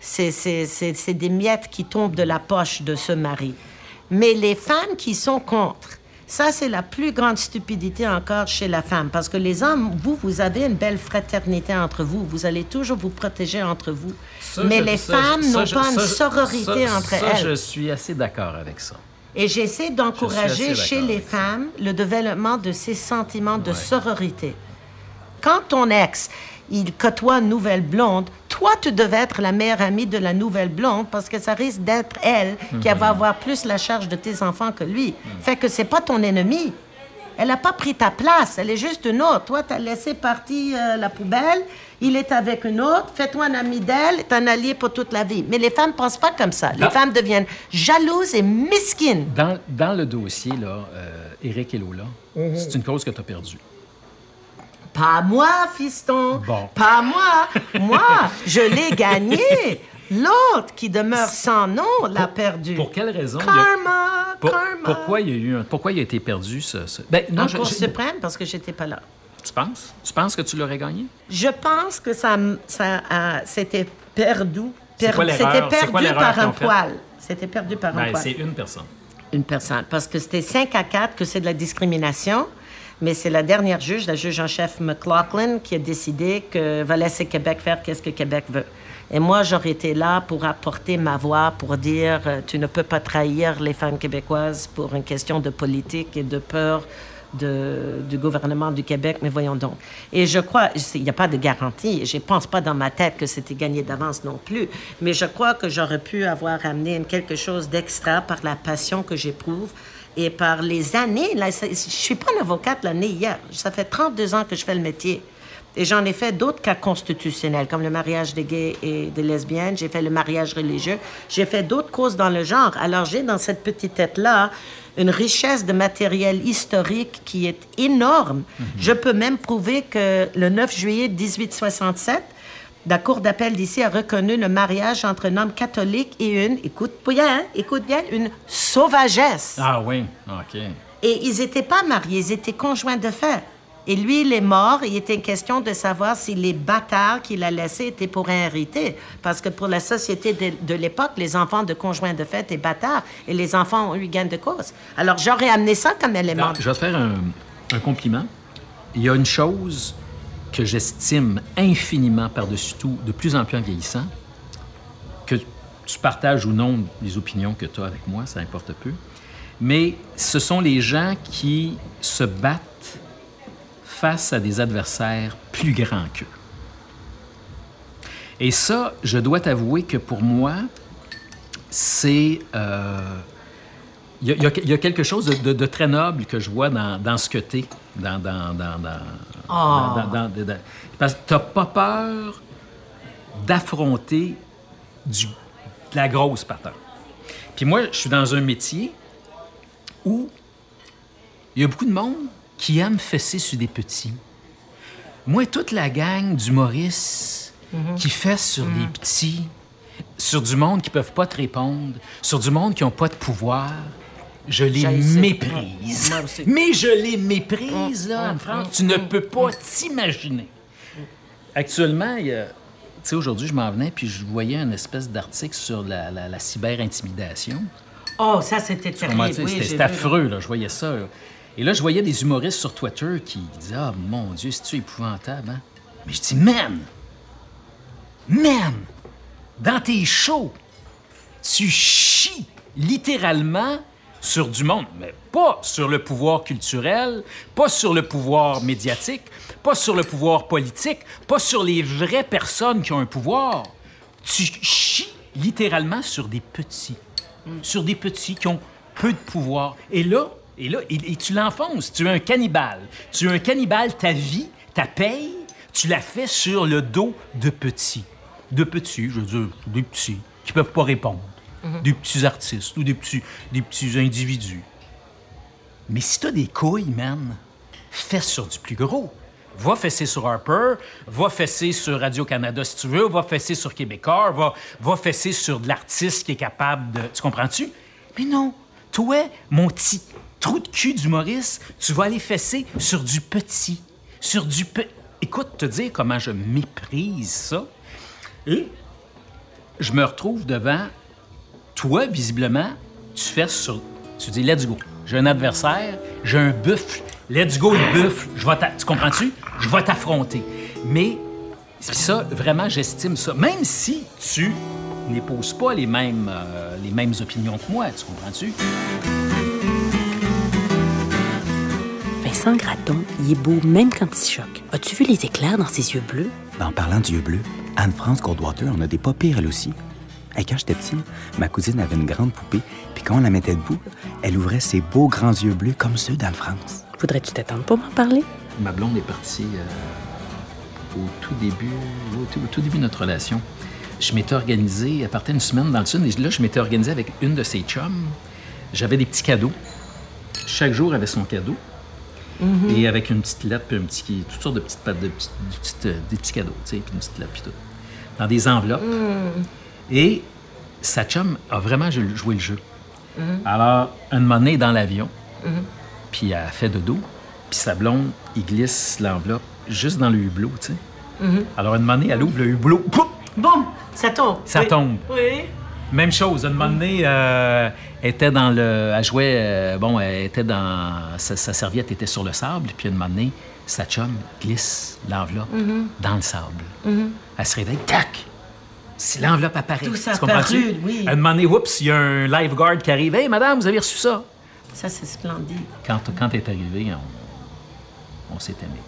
c'est- des miettes qui tombent de la poche de ce mari. Mais les femmes qui sont contre, ça c'est la plus grande stupidité encore chez la femme. Parce que les hommes, vous, vous avez une belle fraternité entre vous. Vous allez toujours vous protéger entre vous. Ça, Mais je- les ça, femmes n'ont pas une sororité ça, entre ça, elles. je suis assez d'accord avec ça. Et j'essaie d'encourager Je chez les femmes le développement de ces sentiments de Ouais. sororité. Quand ton ex, il côtoie une nouvelle blonde, toi, tu devais être la meilleure amie de la nouvelle blonde parce que ça risque d'être elle qui Mhm. va avoir plus la charge de tes enfants que lui. Fait que c'est pas ton ennemi. Elle n'a pas pris ta place, elle est juste une autre. Toi, tu as laissé partir euh, la poubelle, il est avec une autre, fais-toi un ami d'elle, t'es un allié pour toute la vie. Mais les femmes pensent pas comme ça. Les Dans- femmes deviennent jalouses et mesquines. Dans, dans le dossier, là, euh, Eric et Lola, Mhm. c'est une cause que tu as perdue. Pas moi, fiston. Bon. Pas moi. Moi, je l'ai gagné. L'autre qui demeure sans nom l'a perdu. Pour quelle raison? a- Karma, Pour- karma. pourquoi, il y a eu un- pourquoi il a été perdu, ce... ce- Ben, non, en je- Cour suprême, parce que j'étais pas là. Tu penses? Tu penses que tu l'aurais gagné? Je pense que ça, ça c'était perdu. Per-? C'était perdu par un poil. C'était perdu par un Ben, poil. c'est une personne. une personne. Parce que c'était 5 à 4 que c'est de la discrimination. Mais c'est la dernière juge, la juge en chef McLaughlin, qui a décidé que va laisser Québec faire qu'est-ce que Québec veut. Et moi, j'aurais été là pour apporter ma voix, pour dire euh, tu ne peux pas trahir les femmes québécoises pour une question de politique et de peur du gouvernement du Québec, mais voyons donc. Et je crois, il n'y a pas de garantie, je ne pense pas dans ma tête que c'était gagné d'avance non plus, mais je crois que j'aurais pu avoir amené quelque chose d'extra par la passion que j'éprouve et par les années. Là, je ne suis pas une avocate l'année hier, ça fait 32 ans que je fais le métier. Et j'en ai fait d'autres cas constitutionnels, comme le mariage des gays et des lesbiennes. J'ai fait le mariage religieux. J'ai fait d'autres causes dans le genre. Alors, j'ai dans cette petite tête-là une richesse de matériel historique qui est énorme. Je peux même prouver que le 9 juillet 1867, la Cour d'appel d'ici a reconnu le mariage entre un homme catholique et une, écoute bien, hein, écoute bien, une sauvagesse. Ah oui, OK. Et ils n'étaient pas mariés, ils étaient conjoints de fait. Et lui, il est mort. Il était question de savoir si les bâtards qu'il a laissés étaient pour hériter. Parce que pour la société de, de l'époque, les enfants de conjoints de fait étaient bâtards. Et les enfants ont eu gain de cause. Alors, j'aurais amené ça comme élément. Non, je vais te faire un, un compliment. Il y a une chose que j'estime infiniment par-dessus tout, de plus en plus en vieillissant, que tu partages ou non les opinions que tu as avec moi, ça importe peu, mais ce sont les gens qui se battent face à des adversaires plus grands qu'eux. Et ça, je dois t'avouer que pour moi, c'est... euh, il y, a, il y quelque chose de, de- de très noble que je vois dans, dans ce que tu es. Dans, dans, dans, dans- Ah. dans- dans- dans- dans- parce que tu n'as pas peur d'affronter du- de la grosse patate. Puis moi, je suis dans un métier où il y a beaucoup de monde qui aime fesser sur des petits. Moi, toute la gang d'humoristes qui fait sur des petits, sur du monde qui peuvent pas te répondre, sur du monde qui ont pas de pouvoir, je les méprise. Moi aussi. Mais je les méprise, là, Anne-France. Tu ne peux pas t'imaginer. Actuellement, il y a... Tu sais, aujourd'hui, je m'en venais, puis je voyais une espèce d'article sur la, la, la cyber-intimidation. Oh, ça, c'était terrible. Oui, c'était affreux, là. Je voyais ça. là. Et là, je voyais des humoristes sur Twitter qui disaient Ah, mon Dieu, c'est-tu épouvantable, hein? Mais je dis Man! Man! Dans tes shows, tu chies littéralement sur du monde, mais pas sur le pouvoir culturel, pas sur le pouvoir médiatique, pas sur le pouvoir politique, pas sur les vraies personnes qui ont un pouvoir. Tu chies littéralement sur des petits, sur des petits qui ont peu de pouvoir. Et là, et là, et, tu l'enfonces. Tu es un cannibale. Tu es un cannibale. Ta vie, ta paye, tu la fais sur le dos de petits. De petits, je veux dire, des petits qui peuvent pas répondre. Des petits artistes ou des petits, individus. Mais si t'as des couilles, man, fais sur du plus gros. Va fesser sur Harper, va fesser sur Radio-Canada si tu veux, va fesser sur Québécois, va, va fesser sur de l'artiste qui est capable de... Tu comprends-tu? Mais non, toi, mon petit trou de cul d'humoriste, tu vas aller fesser sur du petit, sur du... Pe... Écoute, te dire comment je méprise ça. Et je me retrouve devant toi, visiblement, tu fais sur. Tu dis, let's go. J'ai un adversaire, j'ai un buffle. Let's go, le buffle. Je vais Tu comprends-tu? Je vais t'affronter. Mais, ça, vraiment, j'estime ça. Même si tu n'épouses pas les mêmes, euh, les mêmes opinions que moi, tu comprends-tu? Vincent Gratton, il est beau même quand il choque. As-tu vu les éclairs dans ses yeux bleus? En parlant d'yeux bleus, Anne-France Goldwater en a des pas pires, elle aussi. Et quand j'étais petit, ma cousine avait une grande poupée, puis quand on la mettait debout, elle ouvrait ses beaux grands yeux bleus comme ceux d'Anne-France. Voudrais-tu t'attendre pour m'en parler? Ma blonde est partie euh, au tout début, au tout, au tout début de notre relation. Je m'étais organisé, elle partait une semaine dans le sud, et là, je m'étais organisé avec une de ses chums. J'avais des petits cadeaux. Chaque jour avait son cadeau. Et avec une petite lettre, puis un petit, toutes sortes de petites pattes, de petites, de petites, euh, des petits cadeaux, tu sais, puis une petite lettre, puis tout. Dans des enveloppes. Et sa chum a vraiment jou- joué le jeu. Alors, un moment donné, dans l'avion, puis elle fait dodo, puis sa blonde, il glisse l'enveloppe juste dans le hublot, tu sais. Alors, un moment elle ouvre le hublot, pouf, Boum, ça tombe. Ça Oui. tombe. Oui. même chose, un moment donné, euh, elle était dans le. Elle jouait. euh, bon, elle était dans. Sa, sa serviette était sur le sable, puis un moment donné, sa chum glisse l'enveloppe dans le sable. Elle se réveille, tac! Si l'enveloppe apparaît. Tout ça apparu, oui. Un moment donné, oups, il y a un lifeguard qui arrive. Hey, madame, vous avez reçu ça? Ça, c'est splendide. Quand, quand elle est arrivée, on, on s'est aimé.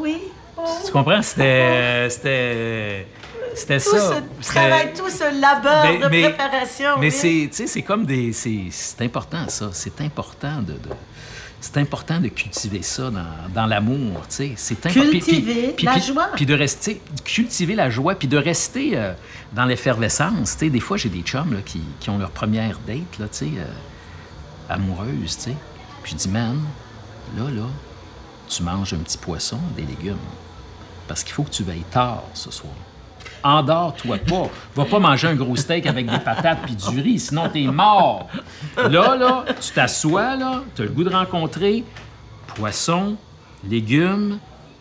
Oui. Oh. Tu comprends? C'était. C'était. C'était Tout ça. ce travail, tout ce labeur Mais- de mais- préparation. Mais oui. c'est, tu sais, c'est comme des, c'est, c'est important ça. C'est important de, de- c'est important de cultiver ça dans, dans l'amour, tu sais. C'est important. Cultiver la joie. Puis de rester, cultiver la joie, puis de rester euh, dans l'effervescence. Tu sais, des fois j'ai des chums là, qui, qui ont leur première date là, tu sais, euh, amoureuse, tu sais. Puis je dis man, là là, tu manges un petit poisson, des légumes, parce qu'il faut que tu veilles tard ce soir. Endors-toi pas. Va pas manger un gros steak avec des patates puis du riz, sinon t'es mort. Là, là, tu t'assois, là, t'as le goût de rencontrer poisson, légumes,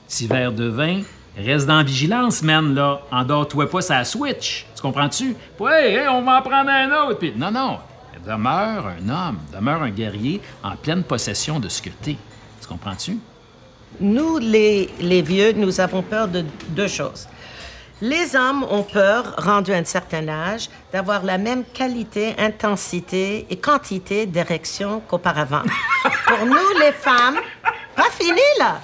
petit verre de vin. Reste dans la vigilance, man, là. Endors-toi pas, ça switch. Tu comprends-tu? Ouais, on va en prendre un autre. Non, non. Demeure un homme, demeure un guerrier en pleine possession de ce que t'es. Tu comprends-tu? Nous, les, les vieux, nous avons peur de deux choses. Les hommes ont peur, rendus à un certain âge, d'avoir la même qualité, intensité et quantité d'érection qu'auparavant. Pour nous, les femmes, pas fini là.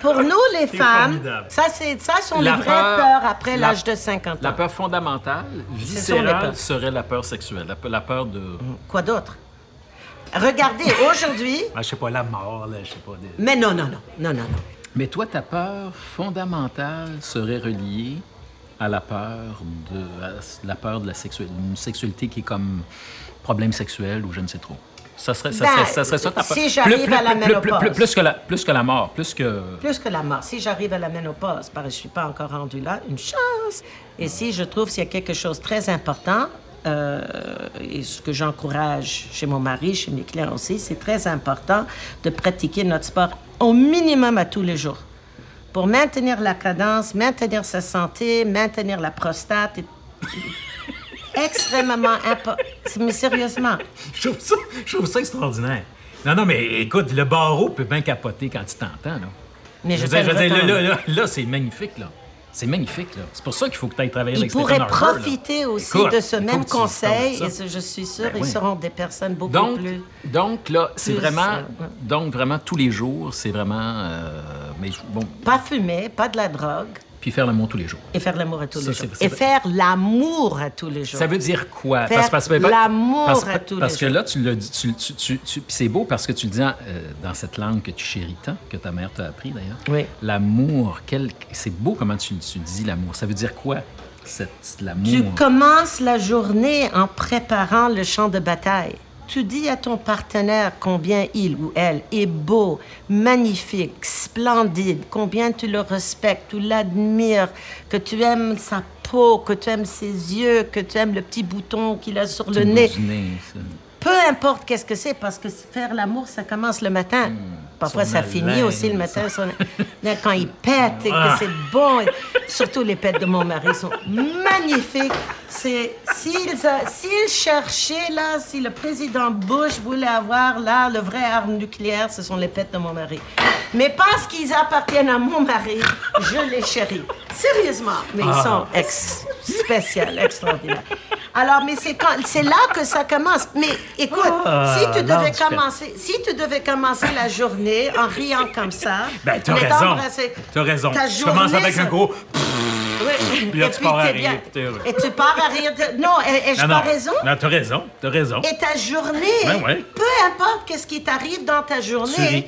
Pour nous, les femmes, formidable. ça, c'est, ça sont La les vraies peur- peurs après la- l'âge de 50 ans. La peur fondamentale, viscérale, serait la peur sexuelle. La peur, la peur de. Quoi d'autre? Regardez, aujourd'hui... Ah, je sais pas, la mort, là, je sais pas. des- Mais non, non, non, non, non, non. Mais toi, ta peur fondamentale serait reliée à la peur de, à la peur de la sexualité, une sexualité qui est comme problème sexuel ou je ne sais trop. Ça serait ça, Ben, serait, ça, serait ça ta si j'arrive à la plus, plus, ménopause. plus que la, plus que la mort, plus que... Plus que la mort. Si j'arrive à la ménopause, parce que je ne suis pas encore rendue là, une chance. Et si je trouve s'il y a quelque chose de très important, euh, et ce que j'encourage chez mon mari, chez mes clients aussi, c'est très important de pratiquer notre sport au minimum à tous les jours. Pour maintenir la cadence, maintenir sa santé, maintenir la prostate. et- extrêmement important. Mais sérieusement. Je trouve, ça, je trouve ça extraordinaire. Non, non, mais écoute, le barreau peut bien capoter quand il t'entend, là. Mais Je je veux dire, je veux t'aimerais dire, là, là, là, là, c'est magnifique, là. C'est magnifique, là. C'est pour ça qu'il faut que tu ailles travailler Ils avec pourraient Stephen Harper, là. profiter aussi Écoute, de ce même conseil et je suis sûre Ben ils oui. seront des personnes beaucoup Donc, plus. donc là, c'est vraiment, euh, donc vraiment tous les jours, c'est vraiment, euh, mais je- bon, Pas fumer, pas de la drogue puis faire l'amour tous les jours. et faire l'amour à tous les jours. Et faire l'amour à tous les jours. Ça veut dire quoi? Faire l'amour parce, à tous parce les que jours. là, tu le dis, tu, tu- tu- tu- puis c'est beau parce que tu le dis en- euh, dans cette langue que tu chéris tant, que ta mère t'a appris d'ailleurs. Oui. L'amour, quel, c'est beau comment tu, tu dis l'amour. Ça veut dire quoi, cette, l'amour? Tu commences la journée en préparant le champ de bataille. Tu dis à ton partenaire combien il ou elle est beau, magnifique, splendide, combien tu le respectes, tu l'admires, que tu aimes sa peau, que tu aimes ses yeux, que tu aimes le petit bouton qu'il a sur le nez. nez. Peu importe qu'est-ce que c'est, parce que faire l'amour, ça commence le matin. Parfois, son ça finit aussi le matin. son- Quand il pète et que Ah. c'est bon. et- Surtout les pètes de mon mari sont magnifiques. C'est s'ils a- cherchaient là, si le président Bush voulait avoir là le vrai arme nucléaire, ce sont les pètes de mon mari. Mais parce qu'ils appartiennent à mon mari, je les chéris. Sérieusement, mais ils sont ex spéciaux, extraordinaires. Alors, mais c'est quand, c'est là que ça commence. Mais écoute, Ah, si tu devais non, commencer, si tu devais commencer la journée en riant comme ça, Ben, t'as raison. T'as raison. ta Tu commences avec un gros... Oui. Puis là, Et tu pars à rire, puis t'es heureux. Et tu pars à rire. de- Non, ai- ai-je pas raison? Non, t'as raison. T'as raison. Et ta journée, Ben ouais. peu importe qu'est-ce qui t'arrive dans ta journée, ris.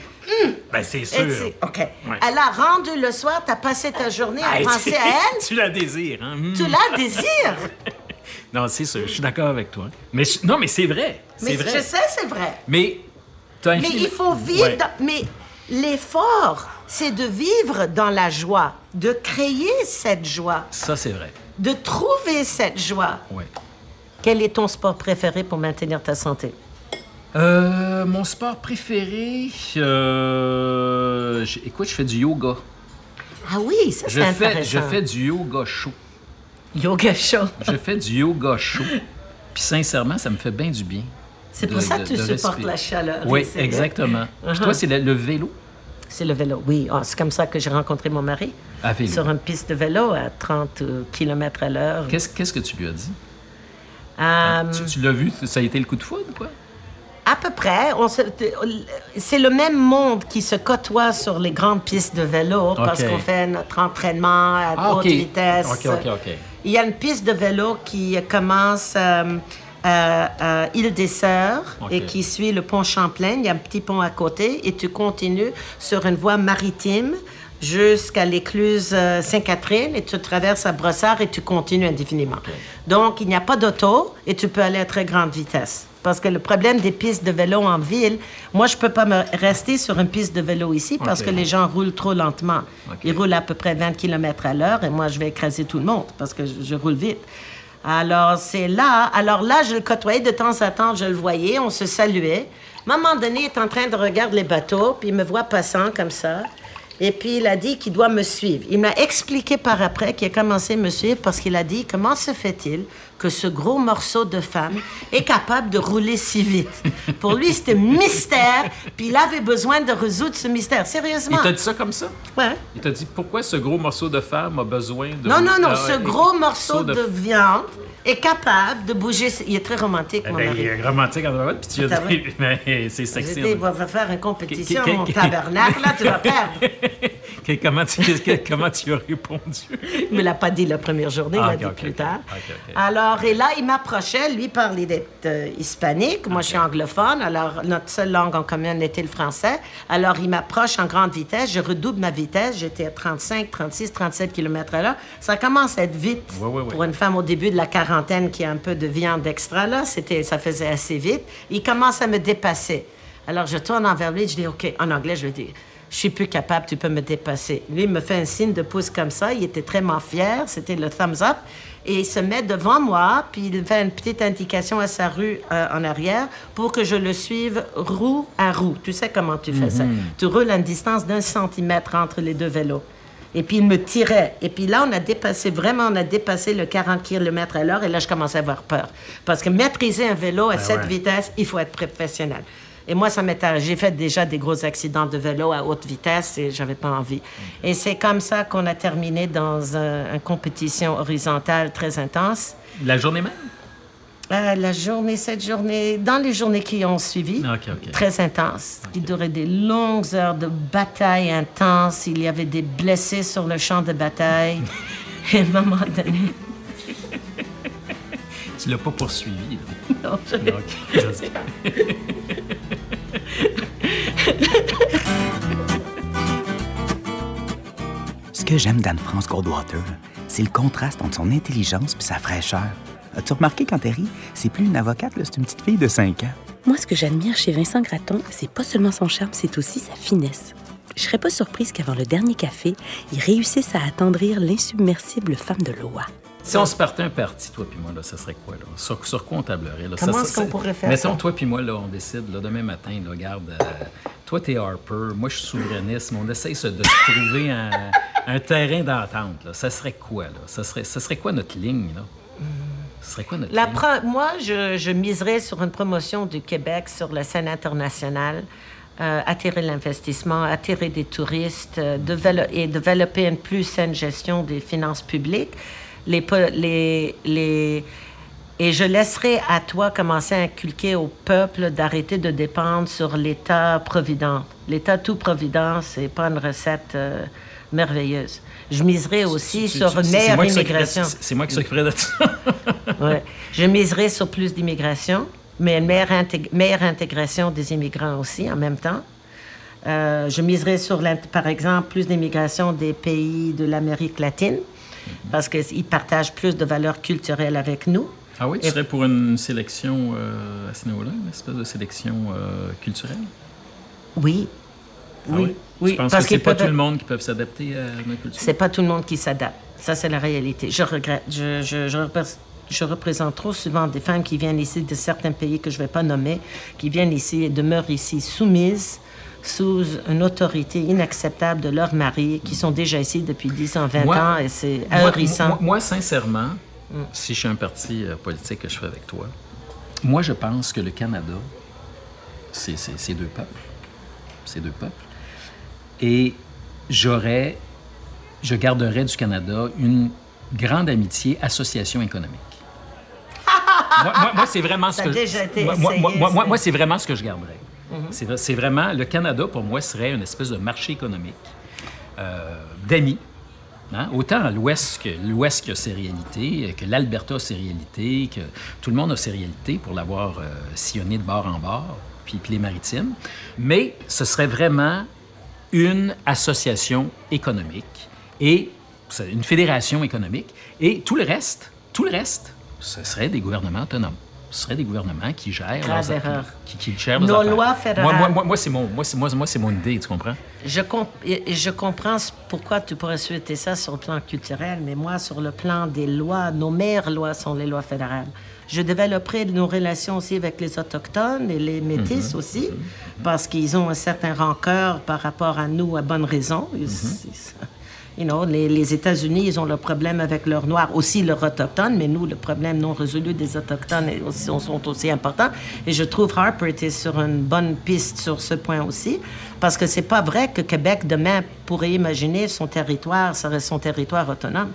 Ben, c'est sûr. OK. Ouais. Elle a rendu le soir, t'as passé ta journée à Hey, penser à elle, tu la désires, hein? Hmm. tu la désires? Non, c'est sûr. Je suis d'accord avec toi. Mais je- non, mais c'est vrai. Mais vrai. je sais, c'est vrai. Mais un Mais il faut vivre. Ouais. dans- Mais l'effort, c'est de vivre dans la joie, de créer cette joie, Ça, c'est vrai. de trouver cette joie. Ouais. Quel est ton sport préféré pour maintenir ta santé? Euh, mon sport préféré, euh, écoute, je fais du yoga. Ah oui, ça c'est fais, intéressant. je fais du yoga chaud. Yoga chaud. Je fais du yoga chaud. Puis sincèrement, ça me fait bien du bien. C'est pour ça que tu supportes respirer. la chaleur. Oui, exactement. Puis Uh-huh. toi, c'est le, le vélo? C'est le vélo, oui. Ah, c'est comme ça que j'ai rencontré mon mari. À vélo. Sur une piste de vélo à 30 km à l'heure. Qu'est-ce qu'est-ce que tu lui as dit? Euh, Tu, tu l'as vu? Ça a été le coup de foudre, quoi? À peu près. C'est le même monde qui se côtoie sur les grandes pistes de vélo parce qu'on fait notre entraînement à Ah, haute vitesse. OK, OK, OK. Il y a une piste de vélo qui commence euh, à, à Île des Sœurs et qui suit le pont Champlain. Il y a un petit pont à côté et tu continues sur une voie maritime jusqu'à l'écluse euh, Sainte-Catherine et tu traverses à Brossard et tu continues indéfiniment. Donc, il n'y a pas d'auto et tu peux aller à très grande vitesse. Parce que le problème des pistes de vélo en ville, moi, je peux pas me rester sur une piste de vélo ici parce que les gens roulent trop lentement. Ils roulent à peu près 20 km à l'heure et moi, je vais écraser tout le monde parce que je, je roule vite. Alors, c'est là. Alors là, je le côtoyais de temps à temps, je le voyais, on se saluait. À un moment donné, il est en train de regarder les bateaux, puis il me voit passant comme ça. Et puis, il a dit qu'il doit me suivre. Il m'a expliqué par après qu'il a commencé à me suivre parce qu'il a dit comment se fait-il que ce gros morceau de femme est capable de rouler si vite. Pour lui, c'était mystère, puis il avait besoin de résoudre ce mystère. Sérieusement. Il t'a dit ça comme ça? Ouais. Il t'a dit pourquoi ce gros morceau de femme a besoin de. Non, non, non, Ah, ce gros morceau de, de viande est capable de bouger. Il est très romantique, Eh mon ben, mari. il est romantique en puis tu T'as as dit, mais c'est J'ai sexy. dit, on va faire une compétition, mon tabernacle, là, tu vas perdre. Comment, tu, comment tu as répondu? Il me l'a pas dit la première journée, il Ah, l'a ok, dit plus tard. Alors, et là, il m'approchait, lui parlait d'être euh, hispanique, moi je suis anglophone, alors notre seule langue en commun était le français. Alors, il m'approche en grande vitesse, je redouble ma vitesse, j'étais à 35, 36, 37 km à l'heure. Ça commence à être vite pour une femme au début de la quarantaine qui a un peu de viande extra, là, c'était, ça faisait assez vite. Il commence à me dépasser. Alors, je tourne envers lui, je dis, OK, en anglais, je lui dis, je suis plus capable, tu peux me dépasser. Lui, il me fait un signe de pouce comme ça, il était très fier, c'était le thumbs up, et il se met devant moi, puis il fait une petite indication à sa rue euh, en arrière pour que je le suive roue à roue. Tu sais comment tu fais ça? Tu roules à une distance d'un centimètre entre les deux vélos. Et puis il me tirait. Et puis là, on a dépassé, vraiment, on a dépassé le 40 km à l'heure. Et là, je commençais à avoir peur. Parce que maîtriser un vélo à cette ouais. vitesse, il faut être professionnel. Et moi, ça m'est arrivé. J'ai fait déjà des gros accidents de vélo à haute vitesse et j'avais pas envie. Et c'est comme ça qu'on a terminé dans un- une compétition horizontale très intense. La journée même? Euh, la journée, cette journée, dans les journées qui ont suivi, OK. très intense, qui durait des longues heures de bataille intense. Il y avait des blessés sur le champ de bataille. Et à un moment donné, Tu l'as pas poursuivi. là. non, je- OK. Vas-y. Ce que j'aime d'Anne-France Goldwater, c'est le contraste entre son intelligence et sa fraîcheur. As-tu remarqué quand elle rit, c'est plus une avocate, c'est une petite fille de 5 ans. Moi, ce que j'admire chez Vincent Gratton, c'est pas seulement son charme, c'est aussi sa finesse. Je serais pas surprise qu'avant le dernier café, il réussisse à attendrir l'insubmersible femme de loi. Si on se partait un parti, toi puis moi, là, ça serait quoi? Là? Sur, sur quoi on tablerait? Là? Comment Ça, est-ce qu'on pourrait faire Mettons, ça? toi puis moi, là, on décide, là, demain matin, là, regarde, euh, toi, t'es Harper, moi, je suis souverainiste, mais on essaye de se trouver un, un terrain d'entente. là. Ça serait quoi, là? Ça serait, ça serait quoi notre ligne, là? Ça serait quoi notre La ligne? pro- moi, je, je miserais sur une promotion du Québec sur la scène internationale, euh, attirer l'investissement, attirer des touristes euh, dévelop- et développer une plus saine gestion des finances publiques. Les, po- les, les, et je laisserai à toi commencer à inculquer au peuple d'arrêter de dépendre sur l'État-provident. L'État-tout-provident, c'est pas une recette euh, merveilleuse. Je miserai aussi sur une meilleure immigration. C'est moi qui s'occuperais de ça. Ouais. Je miserai sur plus d'immigration, mais une meilleure, intég- meilleure intégration des immigrants aussi en même temps. Euh, je miserai sur, par exemple, plus d'immigration des pays de l'Amérique latine, parce qu'ils partagent plus de valeurs culturelles avec nous. Ah oui, tu Et- serais pour une sélection euh, à ce niveau-là, une espèce de sélection euh, culturelle? Oui. Ah oui? oui? Penses parce que c'est pas tout le monde qui peut s'adapter à notre culture? C'est pas tout le monde qui s'adapte. Ça, c'est la réalité. Je regrette. Je, je, je, représ- je représente trop souvent des femmes qui viennent ici de certains pays que je ne vais pas nommer, qui viennent ici et demeurent ici soumises sous une autorité inacceptable de leur mari, qui sont déjà ici depuis 10 ans, 20 Moi- ans, et c'est ahurissant. Moi, moi, sincèrement, si je suis un parti euh, politique que je fais avec toi, moi, je pense que le Canada, c'est deux peuples. C'est deux peuples. Et j'aurais, je garderais du Canada une grande amitié, association économique. moi, moi- moi, c'est vraiment ce que déjà été moi, moi- essayé, moi- moi- c'est- Mhm. moi, c'est vraiment ce que je garderais. C'est vrai- C'est vraiment le Canada pour moi serait une espèce de marché économique euh, d'amis. Hein? Autant l'Ouest que l'Ouest a ses réalités, que l'Alberta a ses réalités, que tout le monde a ses réalités pour l'avoir euh, sillonné de bord en bord, puis, puis les maritimes. Mais ce serait vraiment une association économique et une fédération économique. Et tout le reste, tout le reste, ce serait des gouvernements autonomes. Ce serait des gouvernements qui gèrent Grave leurs erreur. qui, qui gèrent Nos leurs lois fédérales. Moi, moi, moi, moi, c'est mon, moi, c'est, moi, moi, c'est mon idée, tu comprends? Je, comp- je comprends pourquoi tu pourrais souhaiter ça sur le plan culturel, mais moi, sur le plan des lois, nos meilleures lois sont les lois fédérales. Je développerai nos relations aussi avec les Autochtones et les Métis aussi, parce qu'ils ont un certain rancœur par rapport à nous à bonne raison. Ils- you know, les, les États-Unis, ils ont le problème avec leurs Noirs, aussi leurs Autochtones, mais nous, le problème non résolu des Autochtones est aussi, sont aussi importants. Et je trouve Harper était sur une bonne piste sur ce point aussi, parce que c'est pas vrai que Québec, demain, pourrait imaginer son territoire, serait son territoire autonome.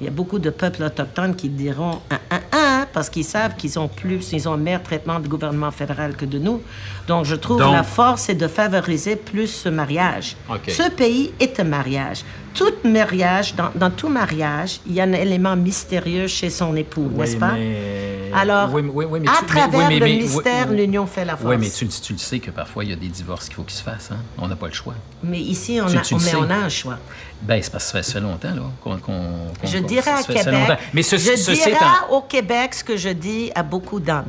Il y a beaucoup de peuples autochtones qui diront ah, ah, ah, parce qu'ils savent qu'ils ont plus, ils ont un meilleur traitement du gouvernement fédéral que de nous. Donc, je trouve Donc- la force est de favoriser plus ce mariage. Ce pays est un mariage. Tout mariage, dans, dans tout mariage, il y a un élément mystérieux chez son époux, n'est-ce pas? mais- Alors, Oui, mais- oui, oui, mais à tu- travers mais- le mais- mystère, l'union fait la force. Oui, mais tu, le- tu le sais que parfois, il y a des divorces qu'il faut qu'ils se fassent. Hein? On n'a pas le choix. Mais ici, on, Tu- a, tu on- le mais sais. on a un choix. Ben, c'est parce que ça fait, ça fait longtemps, là, qu'on... Je dirais à Québec. Mais ce, je dirais au Québec ce que je dis à beaucoup d'hommes.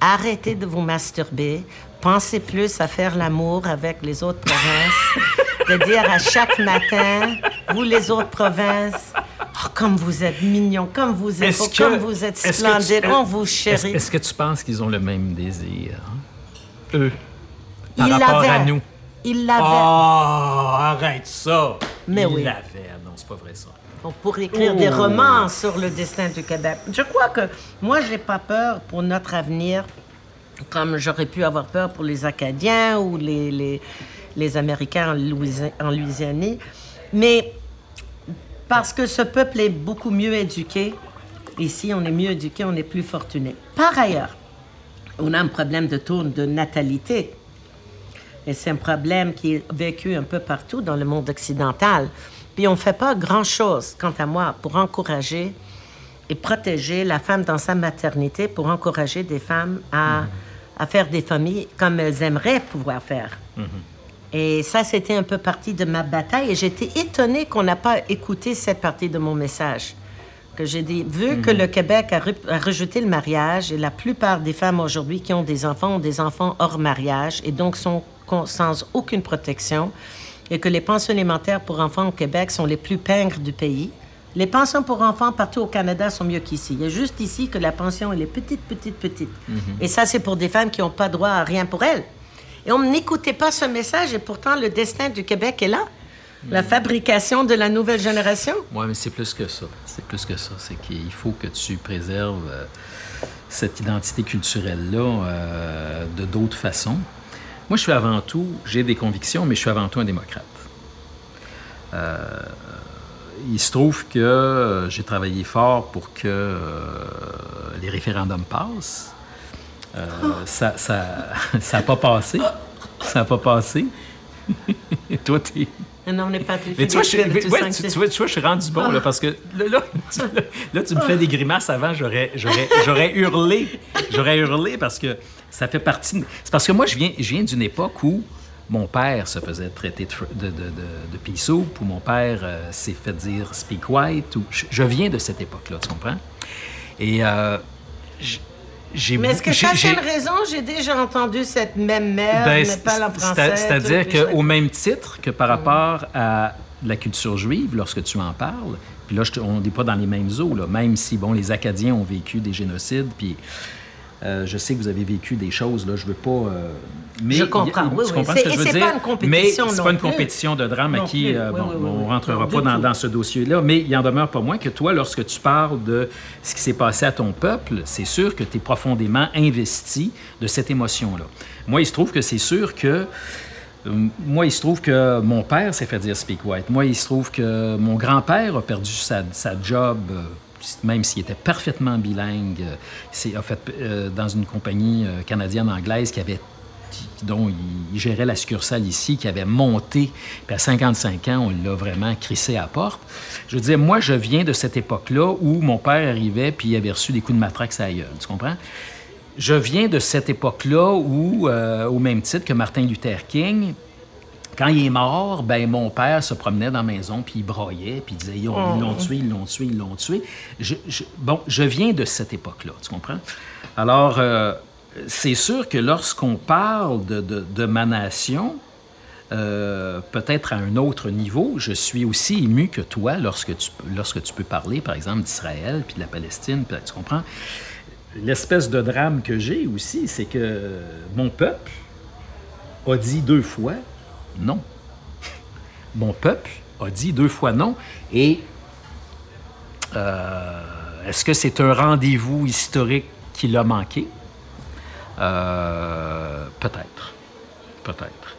Arrêtez de vous masturber. Pensez plus à faire l'amour avec les autres provinces. de dire à chaque matin, vous les autres provinces, oh, comme vous êtes mignons, comme vous êtes que- comme vous êtes splendides, on vous chérit. est-ce que tu penses qu'ils ont le même désir? hein? Eux, par Il rapport à nous. Il l'avait. Ah, arrête ça! Mais Il oui. l'avait. Non, c'est pas vrai ça. On pourrait écrire des romans sur le destin du Québec. Je crois que moi, j'ai pas peur pour notre avenir, comme j'aurais pu avoir peur pour les Acadiens ou les, les, les Américains en, Louisi- en Louisiane. Mais parce que ce peuple est beaucoup mieux éduqué. Ici, on est mieux éduqué, on est plus fortuné. Par ailleurs, on a un problème de taux de natalité. Et c'est un problème qui est vécu un peu partout dans le monde occidental. Puis on ne fait pas grand-chose, quant à moi, pour encourager et protéger la femme dans sa maternité, pour encourager des femmes à, à faire des familles comme elles aimeraient pouvoir faire. Et ça, c'était un peu partie de ma bataille. Et j'étais étonnée qu'on n'a pas écouté cette partie de mon message. Que j'ai dit, vu que le Québec a, re- a rejeté le mariage, et la plupart des femmes aujourd'hui qui ont des enfants ont des enfants hors mariage et donc sont sans aucune protection, et que les pensions alimentaires pour enfants au Québec sont les plus pingres du pays. Les pensions pour enfants partout au Canada sont mieux qu'ici. Il y a juste ici que la pension, elle est petite, petite, petite. Et ça, c'est pour des femmes qui n'ont pas droit à rien pour elles. Et on n'écoutait pas ce message, et pourtant, le destin du Québec est là. La fabrication de la nouvelle génération. Oui, mais c'est plus que ça. C'est plus que ça. C'est qu'il faut que tu préserves euh, cette identité culturelle-là euh, de d'autres façons. Moi, je suis avant tout, j'ai des convictions, mais je suis avant tout un démocrate. Euh, il se trouve que j'ai travaillé fort pour que les référendums passent. Euh, ça n'a ça, ça pas passé. Ça n'a pas passé. Toi, t'es... Non, on n'est pas plus Mais tu vois, je, fidèles que mais- tout ouais, ça, tu, c'est- tu vois, tu vois, je suis rendu bon, là, parce que là, là, tu, là, tu me fais des grimaces avant, j'aurais, j'aurais, j'aurais hurlé. J'aurais hurlé parce que ça fait partie... de- C'est parce que moi, je viens, je viens d'une époque où mon père se faisait traiter de, de, de, de, soup, ou mon père euh, s'est fait dire speak white, ou... Je, je viens de cette époque-là, tu comprends? Et euh, j'ai... Mais est-ce que ça, c'est raison? J'ai déjà entendu cette même mère, ben, n'est pas française. c'est- C'est-à-dire qu'au même titre que par rapport à la culture juive, lorsque tu en parles, puis là, je te- on n'est pas dans les mêmes eaux, là, même si, bon, les Acadiens ont vécu des génocides, puis euh, je sais que vous avez vécu des choses, là, je veux pas... euh, mais Je comprends, oui, tu oui. comprends C'est- ce que je veux dire? pas une compétition Mais c'est pas une plus. compétition de drame à qui, euh, Oui, bon, oui, oui, on rentrera pas dans, ce dossier-là, mais il en demeure pas moins que toi, lorsque tu parles de ce qui s'est passé à ton peuple, c'est sûr que tu es profondément investi de cette émotion-là. Moi, il se trouve que c'est sûr que euh, moi, il se trouve que mon père s'est fait dire Speak White. Moi, il se trouve que mon grand-père a perdu sa, sa job, même s'il était parfaitement bilingue, euh, c'est, a fait euh, dans une compagnie euh, canadienne-anglaise qui avait dont il, gérait la succursale ici, qui avait monté, puis à 55 ans, on l'a vraiment crissé à la porte. Je dire, moi, je viens de cette époque-là où mon père arrivait, puis il avait reçu des coups de matraque à gueule, tu comprends? Je viens de cette époque-là où, au même titre que Martin Luther King, quand il est mort, ben mon père se promenait dans la maison, puis il broyait, puis il disait Ils ont- ils l'ont tué, ils l'ont tué, ils l'ont tué. Je- je- bon, je viens de cette époque-là, tu comprends? Alors, euh, c'est sûr que lorsqu'on parle de, de- de ma nation, euh, peut-être à un autre niveau, je suis aussi ému que toi lorsque tu, lorsque tu peux parler, par exemple, d'Israël, puis de la Palestine, puis tu comprends? L'espèce de drame que j'ai aussi, c'est que mon peuple a dit deux fois non. Mon peuple a dit deux fois non. Et euh, est-ce que c'est un rendez-vous historique qui l'a manqué? Euh, peut-être. Peut-être.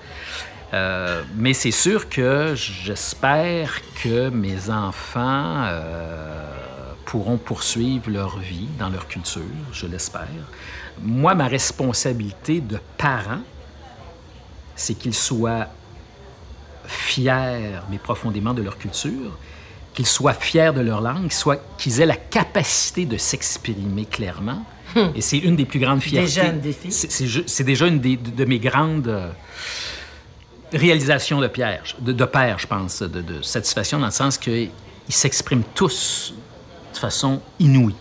Euh, mais c'est sûr que j'espère que mes enfants, pourront poursuivre leur vie dans leur culture, je l'espère. Moi, ma responsabilité de parent, c'est qu'ils soient fiers, mais profondément, de leur culture, qu'ils soient fiers de leur langue, soit qu'ils aient la capacité de s'exprimer clairement. Et c'est une des plus grandes fiertés. Déjà un défi. C'est- déjà une des- de mes grandes euh, réalisations de, Pierre, de, de père, je pense, de, de satisfaction, dans le sens qu'ils s'expriment tous de façon inouïe.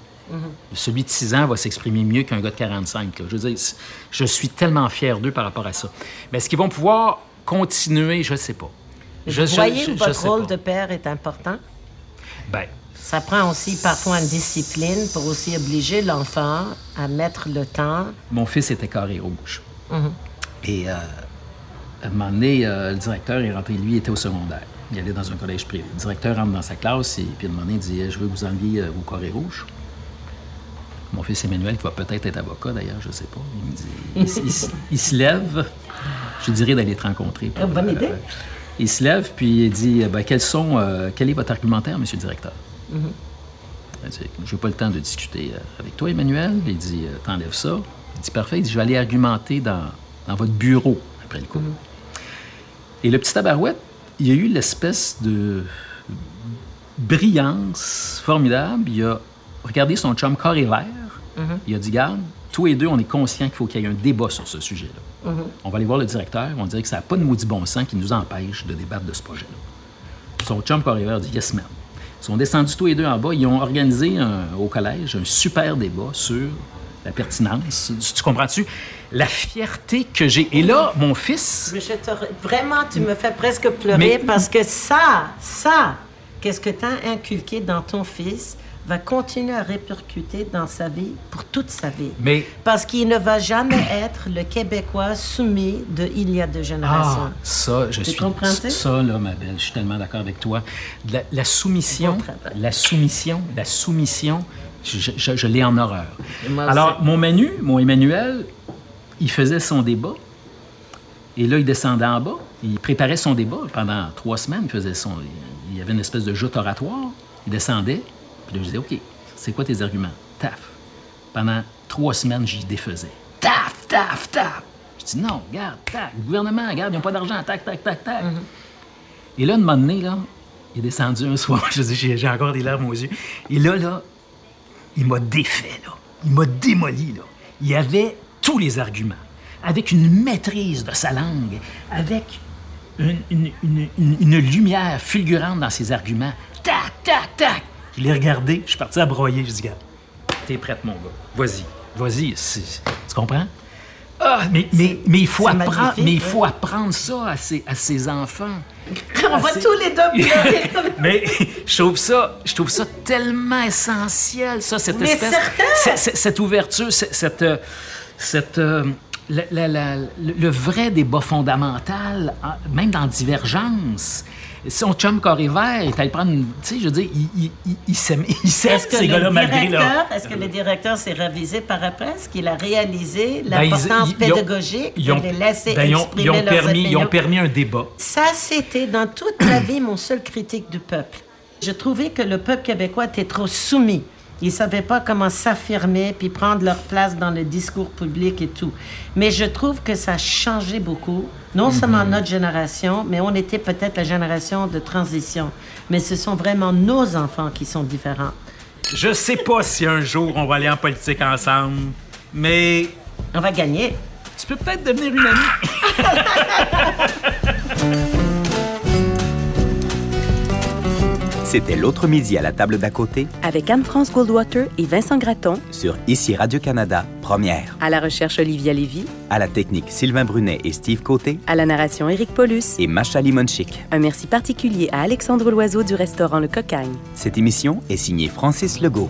Celui de 6 ans va s'exprimer mieux qu'un gars de 45. là. Je veux dire, je suis tellement fier d'eux par rapport à ça. Mais est-ce qu'ils vont pouvoir continuer? Je ne sais pas. Je- Vous voyez je- que je votre rôle pas. de père est important? Ben, Ça prend aussi parfois une discipline pour aussi obliger l'enfant à mettre le temps. mon fils était carré rouge. Et euh, à un moment donné, euh, le directeur est rentré, lui, il était au secondaire. Il allait dans un collège privé. Le directeur rentre dans sa classe et puis à un moment donné, il dit Je veux vous enlever euh, vos carrés rouges. Mon fils Emmanuel, qui va peut-être être avocat d'ailleurs, je ne sais pas, il me dit il se lève, je dirais d'aller te rencontrer. Ah, bonne idée. il se lève puis il dit ben, quels sont, euh, Quel est votre argumentaire, monsieur le directeur? Il dit, J'ai pas le temps de discuter euh, avec toi, Emmanuel. Il dit euh, T'enlèves ça. Il dit Parfait. Il dit Je vais aller argumenter dans, dans votre bureau après le coup. Et le petit tabarouette, il y a eu l'espèce de brillance formidable. Il a regardé son chum corps et vert. Il a dit Garde, tous les deux, on est conscients qu'il faut qu'il y ait un débat sur ce sujet-là. On va aller voir le directeur. On dirait que ça n'a pas de maudit bon sens qui nous empêche de débattre de ce projet-là. Son chum vert dit Yes, ma'am. Ils sont descendus tous les deux en bas. Ils ont organisé un- au collège un super débat sur la pertinence. Tu comprends-tu? La fierté que j'ai. Et là, mon fils. Mais je te Vraiment, tu me fais presque pleurer Mais- parce que ça, ça, qu'est-ce que tu as inculqué dans ton fils va continuer à répercuter dans sa vie pour toute sa vie. Mais Parce qu'il ne va jamais être le Québécois soumis de il y a deux générations. Ah, ça, je Tu suis. comprends-tu? Ça, là, ma belle, je suis tellement d'accord avec toi. La, la soumission, la soumission, la soumission, je, je- je l'ai en horreur. Alors, mon Manu, mon Emmanuel, il faisait son débat. Et là, il descendait en bas. Il préparait son débat pendant trois semaines. Il faisait son. Il y avait une espèce de joute oratoire. Il descendait. Puis là, je disais, OK, c'est quoi tes arguments? Taf. Pendant trois semaines, j'y défaisais. Taf, taf, taf. Je dis, non, regarde, tac. Le gouvernement, regarde, ils n'ont pas d'argent. Tac, tac, tac, tac. Et là, un moment donné, là, il est descendu un soir. Je dis, j'ai encore des larmes aux yeux. Et là, là, il m'a défait, là. Il m'a démoli, là. Il avait tous les arguments, avec une maîtrise de sa langue, avec une, une- une- une- une lumière fulgurante dans ses arguments. Tac, tac, tac. Je l'ai regardé, je suis parti à broyer. Je dis, gars, t'es prête, mon gars. Vas-y, vas-y. c'est- Tu comprends? Ah, mais, mais, mais il faut apprendre, mais il hein? faut apprendre ça à ses, à ses enfants. On va c'est- tous les deux pleurer. Mais je trouve ça, je trouve ça tellement essentiel, ça, cette Mais espèce, cette ouverture, cette, euh, cette, euh, la- la- la- le vrai débat fondamental, en- même dans Divergence. Son chum corps et vert est allé prendre, une- tu sais, je veux dire, il, il, il, il s'aime, il s'aime, Est-ce que, ces gars-là, malgré leur... est-ce que le directeur s'est révisé par après? Est-ce qu'il a réalisé Ben, l'importance pédagogique ils ont- de les laisser ben, exprimer leurs permis, ils ont permis un débat. Ça, c'était dans toute ma vie mon seul critique du peuple. Je trouvais que le peuple québécois était trop soumis. Ils ne savaient pas comment s'affirmer puis prendre leur place dans le discours public et tout. Mais je trouve que ça a changé beaucoup. Non seulement notre génération, mais on était peut-être la génération de transition. Mais ce sont vraiment nos enfants qui sont différents. Je sais pas si un jour on va aller en politique ensemble, mais On va gagner. tu peux peut-être devenir une amie. C'était l'autre midi à la table d'à côté Avec Anne-France Goldwater et Vincent Gratton, sur Ici Radio-Canada, première. à la recherche Olivia Lévy, À la technique Sylvain Brunet et Steve Côté à la narration Éric Paulus. et Macha Limonchik. Un merci particulier à Alexandre Loiseau du restaurant Le Cocagne. Cette émission est signée Francis Legault.